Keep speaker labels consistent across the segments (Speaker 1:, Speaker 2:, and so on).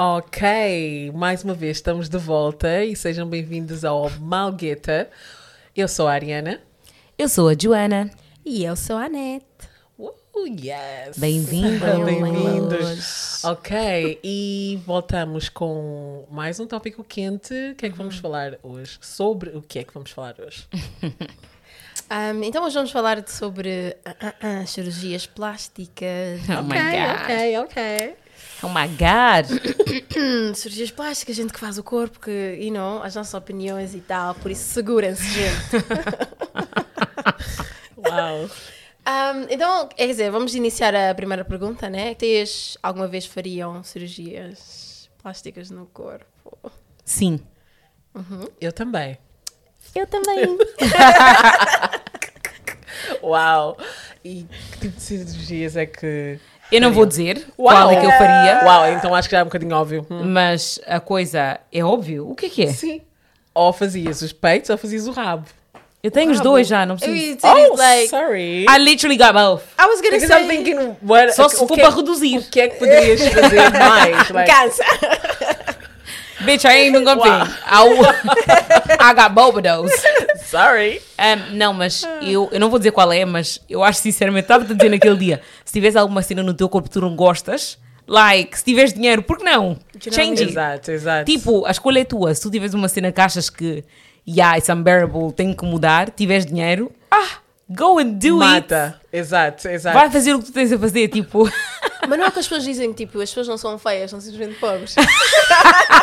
Speaker 1: Ok, mais uma vez estamos de volta e sejam bem-vindos ao Malgueta. Eu sou a Ariana.
Speaker 2: Eu sou a Joana.
Speaker 3: E eu sou a Anete.
Speaker 1: Uh, yes!
Speaker 2: Bem-vindos.
Speaker 1: Bem-vindos. Ok, e voltamos com mais um tópico quente. O que é que vamos falar hoje? Sobre o que é que vamos falar hoje?
Speaker 3: Um, então hoje vamos falar de- sobre ah, ah, cirurgias plásticas.
Speaker 2: Oh my God.
Speaker 1: ok, ok.
Speaker 2: Oh my God.
Speaker 3: Hum, cirurgias plásticas, gente que faz o corpo, que, you know, as nossas opiniões e tal, por isso segurem-se, gente.
Speaker 1: Uau.
Speaker 3: Um, então, quer dizer, vamos iniciar a primeira pergunta, né? Vocês alguma vez fariam cirurgias plásticas no corpo?
Speaker 2: Sim.
Speaker 1: Eu também.
Speaker 3: Eu também.
Speaker 1: Uau! E que tipo de cirurgias é que.
Speaker 2: Eu não vou dizer
Speaker 1: Uau.
Speaker 2: qual é que eu faria,
Speaker 1: Uau, então acho que já é um bocadinho óbvio. Hum.
Speaker 2: mas a coisa é óbvio. O que é que é?
Speaker 1: Sim. Ou fazias os peitos ou fazias o rabo.
Speaker 2: Eu tenho os dois já, não preciso.
Speaker 3: isso, like,
Speaker 1: sorry.
Speaker 2: I literally got both.
Speaker 3: I was gonna
Speaker 1: Because
Speaker 3: say...
Speaker 1: I'm thinking, what,
Speaker 2: Só se
Speaker 1: o
Speaker 2: for
Speaker 1: que é-
Speaker 2: para reduzir.
Speaker 1: O que é que poderias fazer mais? Like,
Speaker 3: Cansa.
Speaker 2: Bitch, I ain't even gonna
Speaker 1: Wow.
Speaker 2: think. I, I got both of those.
Speaker 1: sorry.
Speaker 2: Um, não, mas eu, eu não vou dizer qual é, mas eu acho sinceramente, estava-te a dizer naquele dia, se tiveres alguma cena no teu corpo que tu não gostas, like, se tiveres dinheiro, por que não? Change it.
Speaker 1: Exato, exato.
Speaker 2: Tipo, a escolha é tua. Se tu tiveres uma cena que achas que, yeah, it's unbearable, tem que mudar, tiveres dinheiro, ah, go and do
Speaker 1: Mata. Exato,
Speaker 2: it.
Speaker 1: exato.
Speaker 2: Vai fazer o que tu tens a fazer, tipo.
Speaker 3: Mas não é o que as pessoas dizem, tipo, as pessoas não são feias, são simplesmente pobres.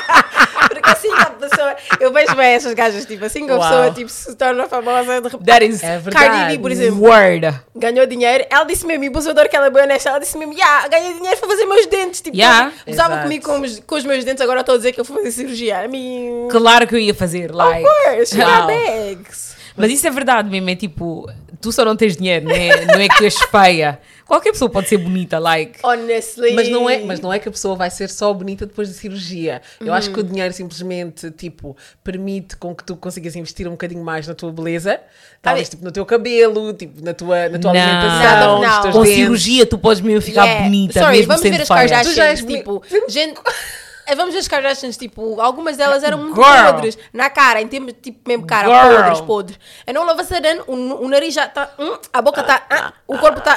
Speaker 3: Assim que a pessoa. Eu vejo bem essas gajas, tipo, assim que a
Speaker 1: Uau.
Speaker 3: pessoa tipo, se torna famosa, de repente.
Speaker 2: That is
Speaker 1: É verdade.
Speaker 3: Cardi B, por exemplo,
Speaker 2: word.
Speaker 3: ganhou dinheiro. Ela disse mesmo, e abusador que ela é bem honesta, ela disse mesmo, yeah, ganhei dinheiro para fazer meus dentes. Tipo,
Speaker 2: Yeah.
Speaker 3: usava comigo com os, com os meus dentes, agora estou a dizer que eu vou fazer cirurgia. I mean.
Speaker 2: Claro que eu ia fazer,
Speaker 3: Of
Speaker 2: like.
Speaker 3: course,
Speaker 2: Wow.
Speaker 3: wow. bags.
Speaker 2: Mas isso é verdade mesmo, é tipo, tu só não tens dinheiro, não é, não é que tu és feia. Qualquer pessoa pode ser bonita, like.
Speaker 3: Honestly.
Speaker 1: Mas não, é, mas não é que a pessoa vai ser só bonita depois da cirurgia. Eu acho que o dinheiro simplesmente, tipo, permite com que tu consigas investir um bocadinho mais na tua beleza. Talvez,
Speaker 3: Ah,
Speaker 1: tipo, no teu cabelo, tipo, na tua, na tua
Speaker 2: Não.
Speaker 1: alimentação,
Speaker 3: Não, não.
Speaker 2: Com
Speaker 1: dentes.
Speaker 2: cirurgia tu podes mesmo ficar
Speaker 3: Yeah.
Speaker 2: bonita,
Speaker 3: Sorry,
Speaker 2: mesmo
Speaker 3: vamos
Speaker 2: sendo
Speaker 3: ver as
Speaker 2: feia.
Speaker 1: Tu já és
Speaker 3: tipo, gente... eh, Vamos ver as Kardashians, tipo, algumas delas eram muito
Speaker 2: Girl.
Speaker 3: podres na cara, em termos de tipo mesmo cara,
Speaker 2: Girl.
Speaker 3: podres, podres. E não lava sudden, o, o nariz já está, a boca está, o corpo está.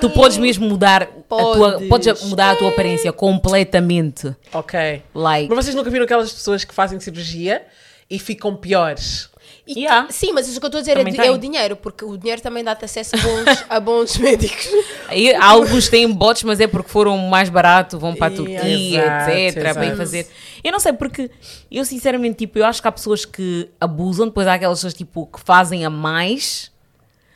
Speaker 2: Tu podes mesmo mudar a tua,
Speaker 3: Podes.
Speaker 2: podes mudar a tua aparência completamente.
Speaker 1: Ok.
Speaker 2: Like,
Speaker 1: Mas vocês nunca viram aquelas pessoas que fazem cirurgia e ficam piores?
Speaker 3: E-
Speaker 2: Yeah.
Speaker 3: Sim, mas isso que eu estou a dizer é, é o dinheiro, porque o dinheiro também dá-te acesso a bons, a bons médicos.
Speaker 2: aí, alguns têm bots, mas é porque foram mais barato, vão para a Turquia,
Speaker 1: Exato,
Speaker 2: etc. Para ir fazer. Eu não sei, porque eu sinceramente, tipo, eu acho que há pessoas que abusam, depois há aquelas pessoas tipo, que fazem a mais.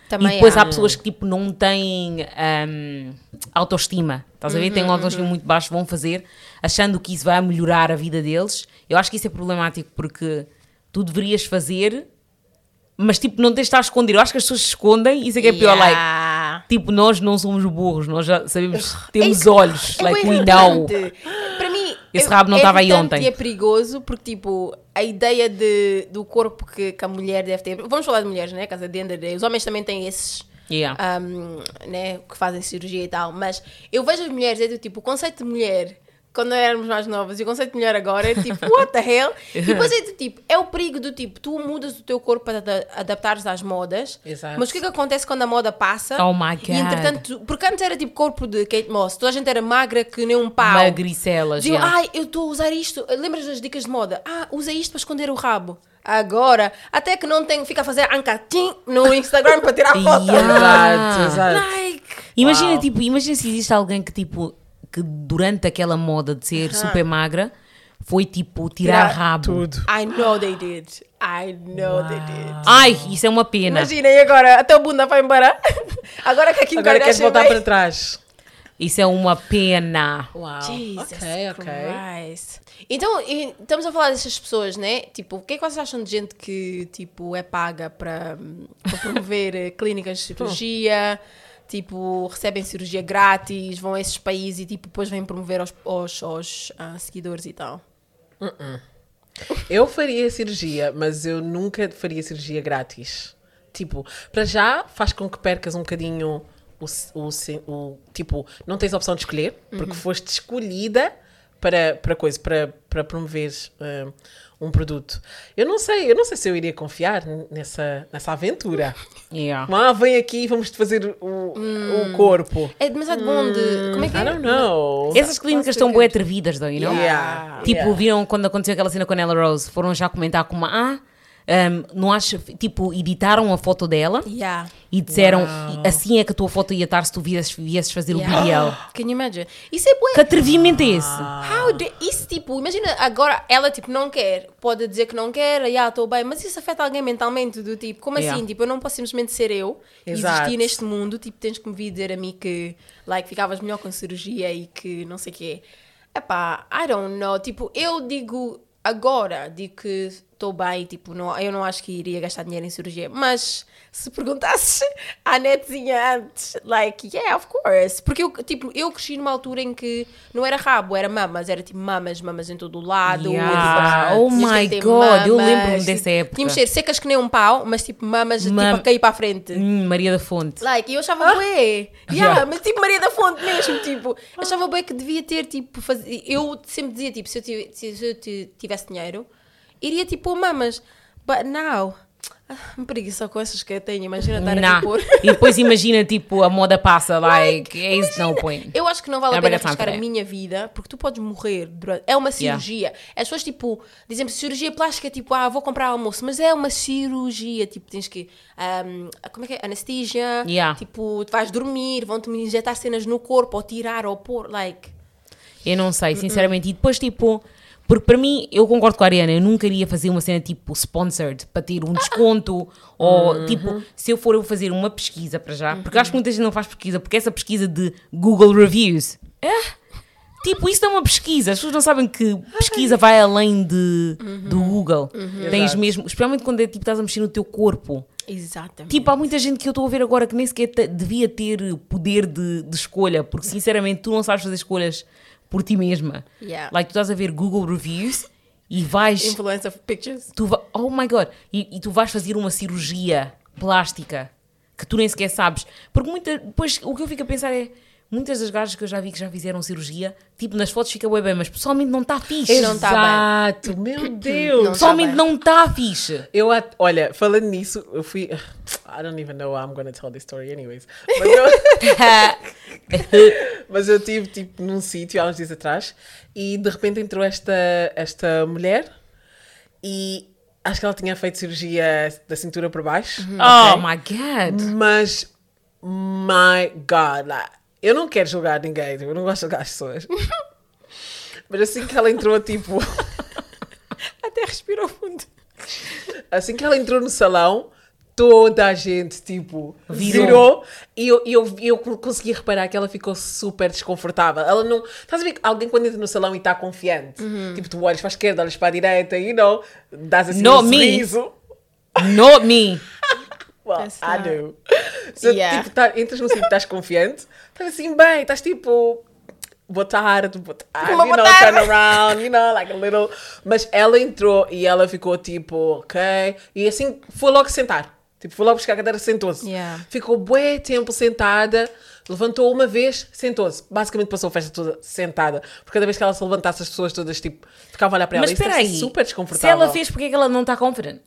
Speaker 3: Também
Speaker 2: e depois há
Speaker 3: há.
Speaker 2: pessoas que tipo não têm hum, autoestima. Estás a ver? Têm um autoestima muito baixo, vão fazer, achando que isso vai melhorar a vida deles. Eu acho que isso é problemático porque tu deverias fazer, mas tipo, não tens de estar a esconder. Eu acho que as pessoas se escondem e isso é que é pior. Like,
Speaker 3: Yeah.
Speaker 2: tipo, nós não somos burros, nós já sabemos,
Speaker 3: É
Speaker 2: temos
Speaker 3: isso-
Speaker 2: olhos,
Speaker 3: é
Speaker 2: like we know.
Speaker 3: Para mim,
Speaker 2: Esse
Speaker 3: é-
Speaker 2: rabo não
Speaker 3: é
Speaker 2: estava aí
Speaker 3: irritante
Speaker 2: ontem.
Speaker 3: É perigoso porque, tipo, a ideia de, do corpo que, que a mulher deve ter. Vamos falar de mulheres, né? Casa de day. Os homens também têm esses.
Speaker 2: Yeah.
Speaker 3: um, né, que fazem cirurgia e tal, mas eu vejo as mulheres, é do tipo, o conceito de mulher, quando éramos mais novas, e o conceito de mulher agora é tipo, what the hell? E depois é do tipo, é o perigo do tipo, tu mudas o teu corpo para ada- adaptares às modas,
Speaker 1: Exato.
Speaker 3: mas o que é que acontece quando a moda passa?
Speaker 2: Oh my
Speaker 3: E
Speaker 2: God.
Speaker 3: entretanto, tu- porque antes era tipo corpo de Kate Moss, toda a gente era magra que nem um pau.
Speaker 2: Magricelas.
Speaker 3: Diziam,
Speaker 2: yeah.
Speaker 3: ai, eu estou a usar isto. Lembras das dicas de moda? Ah, usa isto para esconder o rabo. Agora, até que não tenho, fica a fazer ancatim no Instagram para tirar foto.
Speaker 2: Yeah.
Speaker 1: Exato, exato.
Speaker 3: Like,
Speaker 2: Imagina,
Speaker 1: Uau.
Speaker 2: tipo, imagina se existe alguém que, tipo, que durante aquela moda de ser super magra, foi, tipo, tirar
Speaker 3: Tirar
Speaker 2: rabo.
Speaker 1: Tudo.
Speaker 3: I know they did. I know they did.
Speaker 2: Ai, isso é uma pena.
Speaker 3: Imagina, e agora? A tua bunda vai embora? Agora que a Kim
Speaker 1: Agora queres voltar para trás.
Speaker 2: Isso é uma pena.
Speaker 1: Uau.
Speaker 3: Jesus
Speaker 1: ok, ok.
Speaker 3: Christ. Então, e estamos a falar dessas pessoas, né? Tipo, o que é que vocês acham de gente que, tipo, é paga para, para promover eh, clínicas de cirurgia, tipo, recebem cirurgia grátis, vão a esses países e, tipo, depois vêm promover aos, aos, aos, ah, seguidores e tal?
Speaker 1: Eu faria cirurgia, mas eu nunca faria cirurgia grátis. Tipo, para já faz com que percas um bocadinho o, o, o- o- tipo, não tens a opção de escolher, porque foste escolhida para, para coisa, para, para promover eh, um produto. Eu não sei, eu não sei se eu iria confiar nessa, nessa aventura.
Speaker 2: Yeah.
Speaker 1: Ah, vem aqui e vamos-te fazer o, o corpo.
Speaker 3: É demasiado bom de. Como é que
Speaker 1: I
Speaker 3: é?
Speaker 1: don't know.
Speaker 2: Essas clínicas estão bué atrevidas, know?
Speaker 1: Yeah.
Speaker 2: Tipo,
Speaker 1: yeah.
Speaker 2: viram quando aconteceu aquela cena com a Nella Rose, foram já comentar com uma. Ah, um, não acho. Tipo, editaram a foto dela
Speaker 3: Yeah.
Speaker 2: e disseram assim é que a tua foto ia estar se tu viesses, viesses fazer o BBL.
Speaker 3: Can you imagine? Isso é bué.
Speaker 2: Que atrevimento é esse?
Speaker 3: How do, isso, tipo, imagina, agora ela, tipo, não quer, pode dizer que não quer, já estou bem, mas isso afeta alguém mentalmente, do tipo, como
Speaker 2: Yeah.
Speaker 3: assim? Tipo, eu não posso simplesmente ser eu e
Speaker 1: Exato.
Speaker 3: existir neste mundo, tipo, tens que me vir dizer a mim que, like, ficavas melhor com cirurgia e que não sei o quê. Epá, I don't know, tipo, eu digo agora, digo que estou bem, tipo, não, eu não acho que iria gastar dinheiro em cirurgia, mas se perguntasses à netzinha antes, like, yeah, of course, porque eu, tipo, eu cresci numa altura em que não era rabo, era mamas, era tipo mamas, mamas em todo o lado,
Speaker 2: Yeah.
Speaker 3: tipo,
Speaker 2: Oh
Speaker 3: tinhas que
Speaker 2: my God, eu
Speaker 3: mamas,
Speaker 2: lembro-me dessa
Speaker 3: tipo,
Speaker 2: época.
Speaker 3: Tínhamos ser secas que nem um pau, mas tipo, mamas,
Speaker 2: Mam-
Speaker 3: tipo, a cair para a frente.
Speaker 2: Hum, Maria da Fonte.
Speaker 3: Like, e eu achava bué. Yeah, mas tipo Maria da Fonte mesmo, tipo. Eu achava bué que devia ter, tipo, faz... eu sempre dizia, tipo, se eu, se eu ti- tivesse dinheiro, iria tipo pôr mamas. But now, ah, me preguiça com essas que eu tenho, imagina estar
Speaker 2: Nah.
Speaker 3: a pôr.
Speaker 2: E depois imagina, tipo, a moda passa, like, é isso no point.
Speaker 3: Eu acho que não vale a
Speaker 2: Never
Speaker 3: pena arriscar a
Speaker 2: that.
Speaker 3: minha vida, porque tu podes morrer durante... É uma cirurgia. As pessoas, tipo, dizem cirurgia plástica, tipo, ah, vou comprar almoço, mas é uma cirurgia, tipo, tens que... ahm, como é que é? Anestesia,
Speaker 2: Yeah.
Speaker 3: tipo, tu vais dormir, vão-te injetar cenas no corpo, ou tirar, ou pôr, like...
Speaker 2: Eu não sei, sinceramente. E depois, tipo, porque para mim, eu concordo com a Ariana, eu nunca iria fazer uma cena tipo sponsored para ter um desconto ou tipo, se eu for eu fazer uma pesquisa para já, porque acho que muita gente não faz pesquisa, porque essa pesquisa de Google Reviews, é, tipo, isso não é uma pesquisa, as pessoas não sabem que pesquisa vai além de, do Google. Tens
Speaker 1: Exato.
Speaker 2: mesmo, especialmente quando é tipo, estás a mexer no teu corpo.
Speaker 3: Exatamente.
Speaker 2: Tipo, há muita gente que eu estou a ver agora que nem sequer devia ter poder de, de escolha, porque sinceramente tu não sabes fazer escolhas por ti mesma.
Speaker 3: Yeah.
Speaker 2: Like, tu estás a ver Google Reviews e vais.
Speaker 3: Influencer pictures.
Speaker 2: Tu va- oh my god! E, e tu vais fazer uma cirurgia plástica que tu nem sequer sabes. Porque muita, depois o que eu fico a pensar é. Muitas das gajas que eu já vi que já fizeram cirurgia, tipo, nas fotos fica bem bem, mas pessoalmente não está fixe.
Speaker 3: Não tá
Speaker 1: Exato, meu Deus.
Speaker 3: Não
Speaker 2: Pessoalmente
Speaker 3: bem.
Speaker 2: não está fixe.
Speaker 1: Eu, olha, falando nisso, eu fui. I don't even know how I'm gonna tell this story, anyways. Mas eu, mas eu tive, tipo, num sítio há uns dias atrás e de repente entrou esta, esta mulher e acho que ela tinha feito cirurgia da cintura para baixo.
Speaker 2: Oh
Speaker 1: ok?
Speaker 2: my god!
Speaker 1: Mas, my God, like, eu não quero julgar ninguém, tipo, eu não gosto de julgar as pessoas. Mas assim que ela entrou, tipo.
Speaker 3: Até respirou fundo.
Speaker 1: Assim que ela entrou no salão, toda a gente, tipo,
Speaker 2: Virou.
Speaker 1: virou. E eu, e eu, e eu consegui reparar que ela ficou super desconfortável. Ela não. Estás a ver que alguém quando entra no salão e está confiante?
Speaker 3: Uhum.
Speaker 1: Tipo, tu olhas para a esquerda, olhas para a direita, you know, dás assim
Speaker 2: Not
Speaker 1: um
Speaker 2: me.
Speaker 1: sorriso.
Speaker 2: Not me!
Speaker 1: Well,
Speaker 3: That's
Speaker 1: I
Speaker 3: not-
Speaker 1: do. Se
Speaker 3: Yeah.
Speaker 1: tipo, tá, entras num sítio estás confiante, estás assim bem, estás tipo. Boa tarde, boa tarde,
Speaker 3: Uma
Speaker 1: you
Speaker 3: boa
Speaker 1: know,
Speaker 3: tarde.
Speaker 1: turn around, you know, like a little. Mas ela entrou e ela ficou tipo, ok. E assim foi logo sentar. Tipo, foi logo buscar a cadeira, sentou-se.
Speaker 3: Yeah.
Speaker 1: Ficou bué tempo sentada, levantou uma vez, sentou-se. Basicamente passou a festa toda sentada. Porque cada vez que ela se levantasse, as pessoas todas tipo, ficavam a olhar para ela.
Speaker 2: Mas espera aí,
Speaker 1: super
Speaker 2: se
Speaker 1: desconfortável.
Speaker 2: ela fez, porque é que ela não está confident?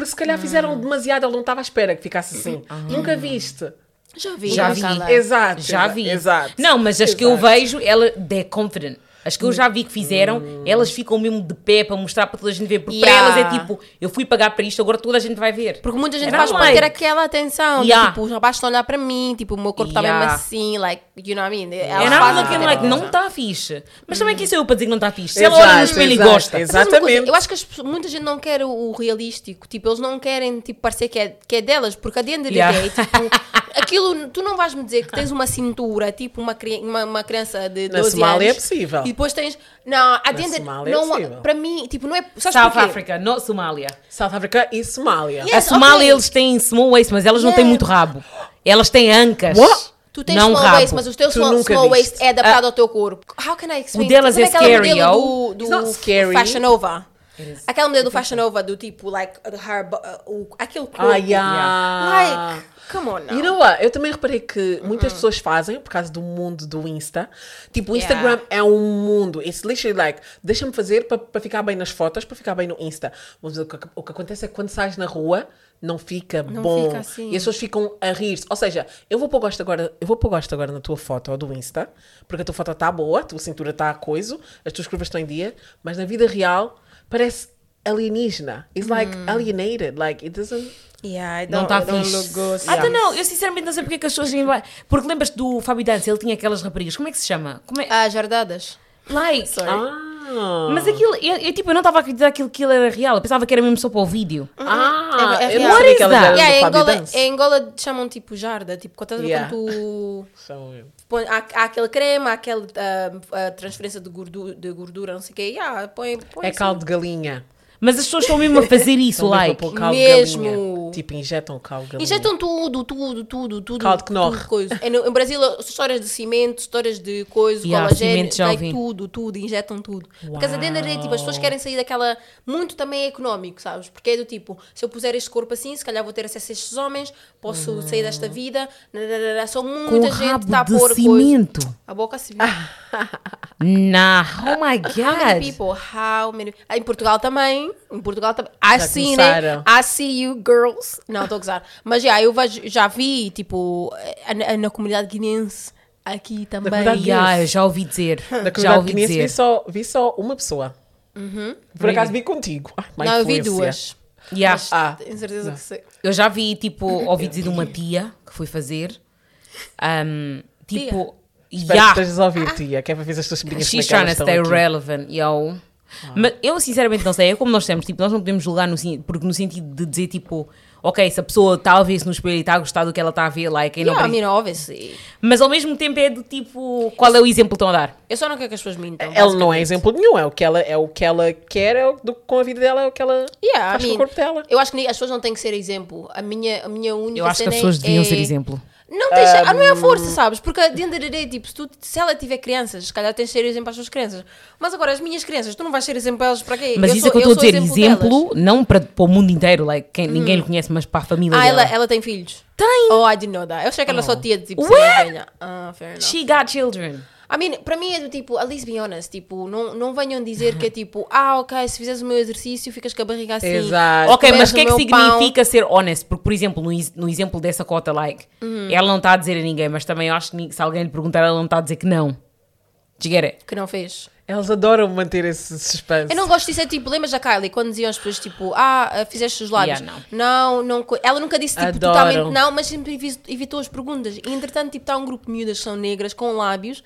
Speaker 1: Porque se calhar fizeram demasiado, ele não estava à espera que ficasse assim. Nunca viste.
Speaker 3: Já vi.
Speaker 2: Já vi.
Speaker 1: Exato.
Speaker 2: Já vi.
Speaker 1: Exato.
Speaker 2: Não, mas as que eu vejo, ela they're confident. As que eu já vi que fizeram, elas ficam mesmo de pé para mostrar para toda a gente ver. Porque para
Speaker 3: Yeah.
Speaker 2: elas é tipo, eu fui pagar para isto, agora toda a gente vai ver.
Speaker 3: Porque muita gente
Speaker 2: Era
Speaker 3: faz para ter aquela atenção. de,
Speaker 2: Yeah.
Speaker 3: Tipo, os rapazes estão a olhar para mim, tipo, o meu corpo está
Speaker 2: Yeah.
Speaker 3: mesmo assim, like, you know what I mean? Elas
Speaker 2: É daquele
Speaker 3: ter
Speaker 2: like, não está fixe. Mas também quem sou eu para dizer que não está fixe? Se ela olha no espelho e gosta.
Speaker 3: coisa?
Speaker 1: Exatamente.
Speaker 3: Eu acho que as muita gente não quer o, o realístico. Tipo, eles não querem tipo, parecer que é, que é delas, porque a end of the
Speaker 2: Yeah.
Speaker 3: day, tipo, aquilo, tu não vais me dizer que tens uma cintura, tipo uma, uma, uma criança de
Speaker 1: Na
Speaker 3: 12
Speaker 1: Somália é
Speaker 3: anos.
Speaker 1: possível.
Speaker 3: E depois tens. Não, a
Speaker 1: Somália é
Speaker 3: não,
Speaker 1: possível.
Speaker 3: para mim, tipo, não é.
Speaker 2: South
Speaker 3: porquê?
Speaker 2: Africa, not Somália.
Speaker 1: South Africa e Somália.
Speaker 3: Yeah.
Speaker 2: A
Speaker 3: Yes,
Speaker 2: Somália
Speaker 3: ok.
Speaker 2: eles têm small waist, mas elas não têm
Speaker 3: Yeah.
Speaker 2: muito rabo. Elas têm ancas.
Speaker 1: What?
Speaker 3: Tu tens
Speaker 2: não
Speaker 3: small
Speaker 2: rabo.
Speaker 3: waist, mas o teu
Speaker 1: Tu
Speaker 3: small, small waist é adaptado ao teu corpo. How can I explain?
Speaker 2: O delas
Speaker 3: Sabe
Speaker 2: é
Speaker 3: aquela
Speaker 2: scary,
Speaker 3: modelo
Speaker 2: yo?
Speaker 3: do,
Speaker 1: It's not
Speaker 3: do
Speaker 1: scary.
Speaker 3: Fashion Nova.
Speaker 2: Is.
Speaker 3: Aquela mulher do Fashion Nova, do tipo, like, her, uh, o, aquele corpo.
Speaker 1: Ah, yeah.
Speaker 3: Like, come on now.
Speaker 1: You know what? Eu também reparei que muitas pessoas fazem por causa do mundo do Insta. Tipo, o
Speaker 3: Yeah.
Speaker 1: Instagram é um mundo. It's literally like, deixa-me fazer para ficar bem nas fotos, para ficar bem no Insta. Mas o que, o que acontece é que quando sais na rua, não fica bom.
Speaker 3: fica assim.
Speaker 1: E as pessoas ficam a rir-se. Ou seja, eu vou pôr gosto agora, eu vou pôr gosto agora na tua foto do Insta, porque a tua foto está boa, a tua cintura está a coiso, as tuas curvas estão em dia, mas na vida real parece alienígena. It's like
Speaker 3: Hum.
Speaker 1: alienated. Like, it doesn't.
Speaker 3: Yeah, I
Speaker 2: Não
Speaker 3: don't,
Speaker 2: está
Speaker 3: I don't
Speaker 2: fixe.
Speaker 3: look good.
Speaker 2: Ah, então não, eu sinceramente não sei porque é que as pessoas. Porque lembras-te do Fábio Dance, ele tinha aquelas raparigas, como é que se chama? Como é?
Speaker 3: Ah, jardadas.
Speaker 2: Like.
Speaker 3: Sorry.
Speaker 1: Ah.
Speaker 2: Mas aquilo, eu, eu, tipo, eu não estava a acreditar que aquilo era real, eu pensava que era mesmo só para o vídeo.
Speaker 1: Ah,
Speaker 3: É- é
Speaker 1: eu
Speaker 3: real.
Speaker 2: What
Speaker 1: que
Speaker 2: is that?
Speaker 3: Yeah, em, Angola, em Angola chamam tipo jarda. Tipo, quando, estás a ver
Speaker 1: Yeah.
Speaker 3: quando tu.
Speaker 1: São-
Speaker 3: Põe, há, há aquele creme, há aquela ah, ah, transferência de gordura, de gordura, não sei o quê. Yeah, põe, põe
Speaker 1: É
Speaker 3: assim.
Speaker 1: caldo de galinha.
Speaker 2: Mas as pessoas estão mesmo a fazer isso, like.
Speaker 1: a pôr caldo
Speaker 3: Mesmo.
Speaker 1: galinha. Tipo, injetam caldo de galinha.
Speaker 3: Injetam tudo, tudo, tudo, tudo.
Speaker 1: Caldo que
Speaker 3: tudo coisa. É no- Em Brasil, histórias de cimento, histórias de coisa,
Speaker 2: Yeah,
Speaker 3: colagênio,
Speaker 2: cimento já
Speaker 3: like,
Speaker 2: ouvi.
Speaker 3: tudo, tudo, injetam tudo. Porque as adenda tipo, as pessoas querem sair daquela. Muito também é económico, sabes? Porque é do tipo, se eu puser este corpo assim, se calhar vou ter acesso a estes homens, posso sair desta vida. Só
Speaker 2: Com
Speaker 3: muita gente
Speaker 2: rabo
Speaker 3: está a
Speaker 2: de
Speaker 3: pôr coisa.
Speaker 2: cimento.
Speaker 3: A boca se viu.
Speaker 2: Nah, oh my
Speaker 3: How many
Speaker 2: god.
Speaker 3: people? How many? Ah, em Portugal também. Em Portugal também. I
Speaker 1: Já
Speaker 3: see, né? I see you, girls. Não, estou a gozar. Mas já, eu vejo, já vi, tipo, na, na comunidade guinense aqui também.
Speaker 2: Yeah, eu já ouvi dizer.
Speaker 1: Na
Speaker 2: já
Speaker 1: comunidade
Speaker 2: ouvi
Speaker 1: guinense vi
Speaker 2: dizer.
Speaker 1: só, vi só uma pessoa. Por acaso vi contigo. Ai,
Speaker 3: Não, eu vi duas.
Speaker 2: Yeah.
Speaker 3: Mas
Speaker 1: Ah.
Speaker 3: tenho certeza que sei.
Speaker 2: Eu já vi, tipo, ouvi dizer de uma tia que foi fazer. Um, tipo,
Speaker 1: Espero
Speaker 2: yeah.
Speaker 1: que estejas a ouvir, tia, que é para ver se as tuas sobrinhas é
Speaker 2: She's
Speaker 1: que elas
Speaker 2: trying to stay
Speaker 1: aqui.
Speaker 2: relevant, yo. Mas eu sinceramente não sei, é como nós temos, tipo, nós não podemos julgar no, porque no sentido de dizer tipo, ok, se a pessoa está a ver-se no espelho e está a gostar do que ela está a ver, like, quem não
Speaker 3: Yeah, I
Speaker 2: precisa-
Speaker 3: mean, obviously.
Speaker 2: mas ao mesmo tempo é do tipo, qual é o exemplo que estão a dar?
Speaker 3: Eu só não quero que as pessoas mintam.
Speaker 1: Ela não é exemplo nenhum, é o que ela, é o que ela quer, é o, do, com a vida dela, é o que ela
Speaker 3: Yeah,
Speaker 1: faz
Speaker 3: I
Speaker 1: com o
Speaker 3: mean,
Speaker 1: corpo dela.
Speaker 3: Eu acho que as pessoas não têm que ser exemplo. A minha, a minha única
Speaker 2: Eu acho que as pessoas
Speaker 3: é-
Speaker 2: deviam ser
Speaker 3: é-
Speaker 2: exemplo.
Speaker 3: Não, tens, ah, não é a força, sabes? Porque the day, tipo, se, tu, se ela tiver crianças, se calhar tens de ser exemplo às suas crianças. Mas agora, as minhas crianças, tu não vais ser exemplo para elas para quê?
Speaker 2: Mas isso
Speaker 3: sou-
Speaker 2: é que eu estou a dizer,
Speaker 3: exemplo delas. Hum.
Speaker 2: não para, para o mundo inteiro, like, quem, ninguém lhe conhece, mas para a família
Speaker 3: Ah,
Speaker 2: dela.
Speaker 3: ela, ela tem filhos?
Speaker 2: Tem!
Speaker 3: Oh, I didn't know that. Eu achei que ela só tinha, tipo, ser velha. Ah, fair enough.
Speaker 2: She got children.
Speaker 3: I mean, para mim é do tipo, at least be honest, tipo, não, não venham dizer que é tipo, ah, ok, se fizeres o meu exercício, ficas com a barriga assim.
Speaker 1: Exato.
Speaker 2: Ok, mas o que é que
Speaker 3: meu pão.
Speaker 2: significa ser honest? Porque, por exemplo, no, no exemplo dessa cota like,
Speaker 3: Uhum.
Speaker 2: ela não está a dizer a ninguém, mas também eu acho que se alguém lhe perguntar, ela não está a dizer que não. It?
Speaker 3: Que não fez.
Speaker 1: Elas adoram manter esse suspense.
Speaker 3: Eu não gosto disso, é tipo, lembras da Kylie, quando diziam as pessoas tipo, ah, fizeste os lábios?
Speaker 2: Yeah,
Speaker 3: não. não, co- Ela nunca disse tipo,
Speaker 1: Adoram.
Speaker 3: totalmente não, mas sempre evi- evitou as perguntas. E entretanto, tipo, está um grupo de miúdas que são negras com lábios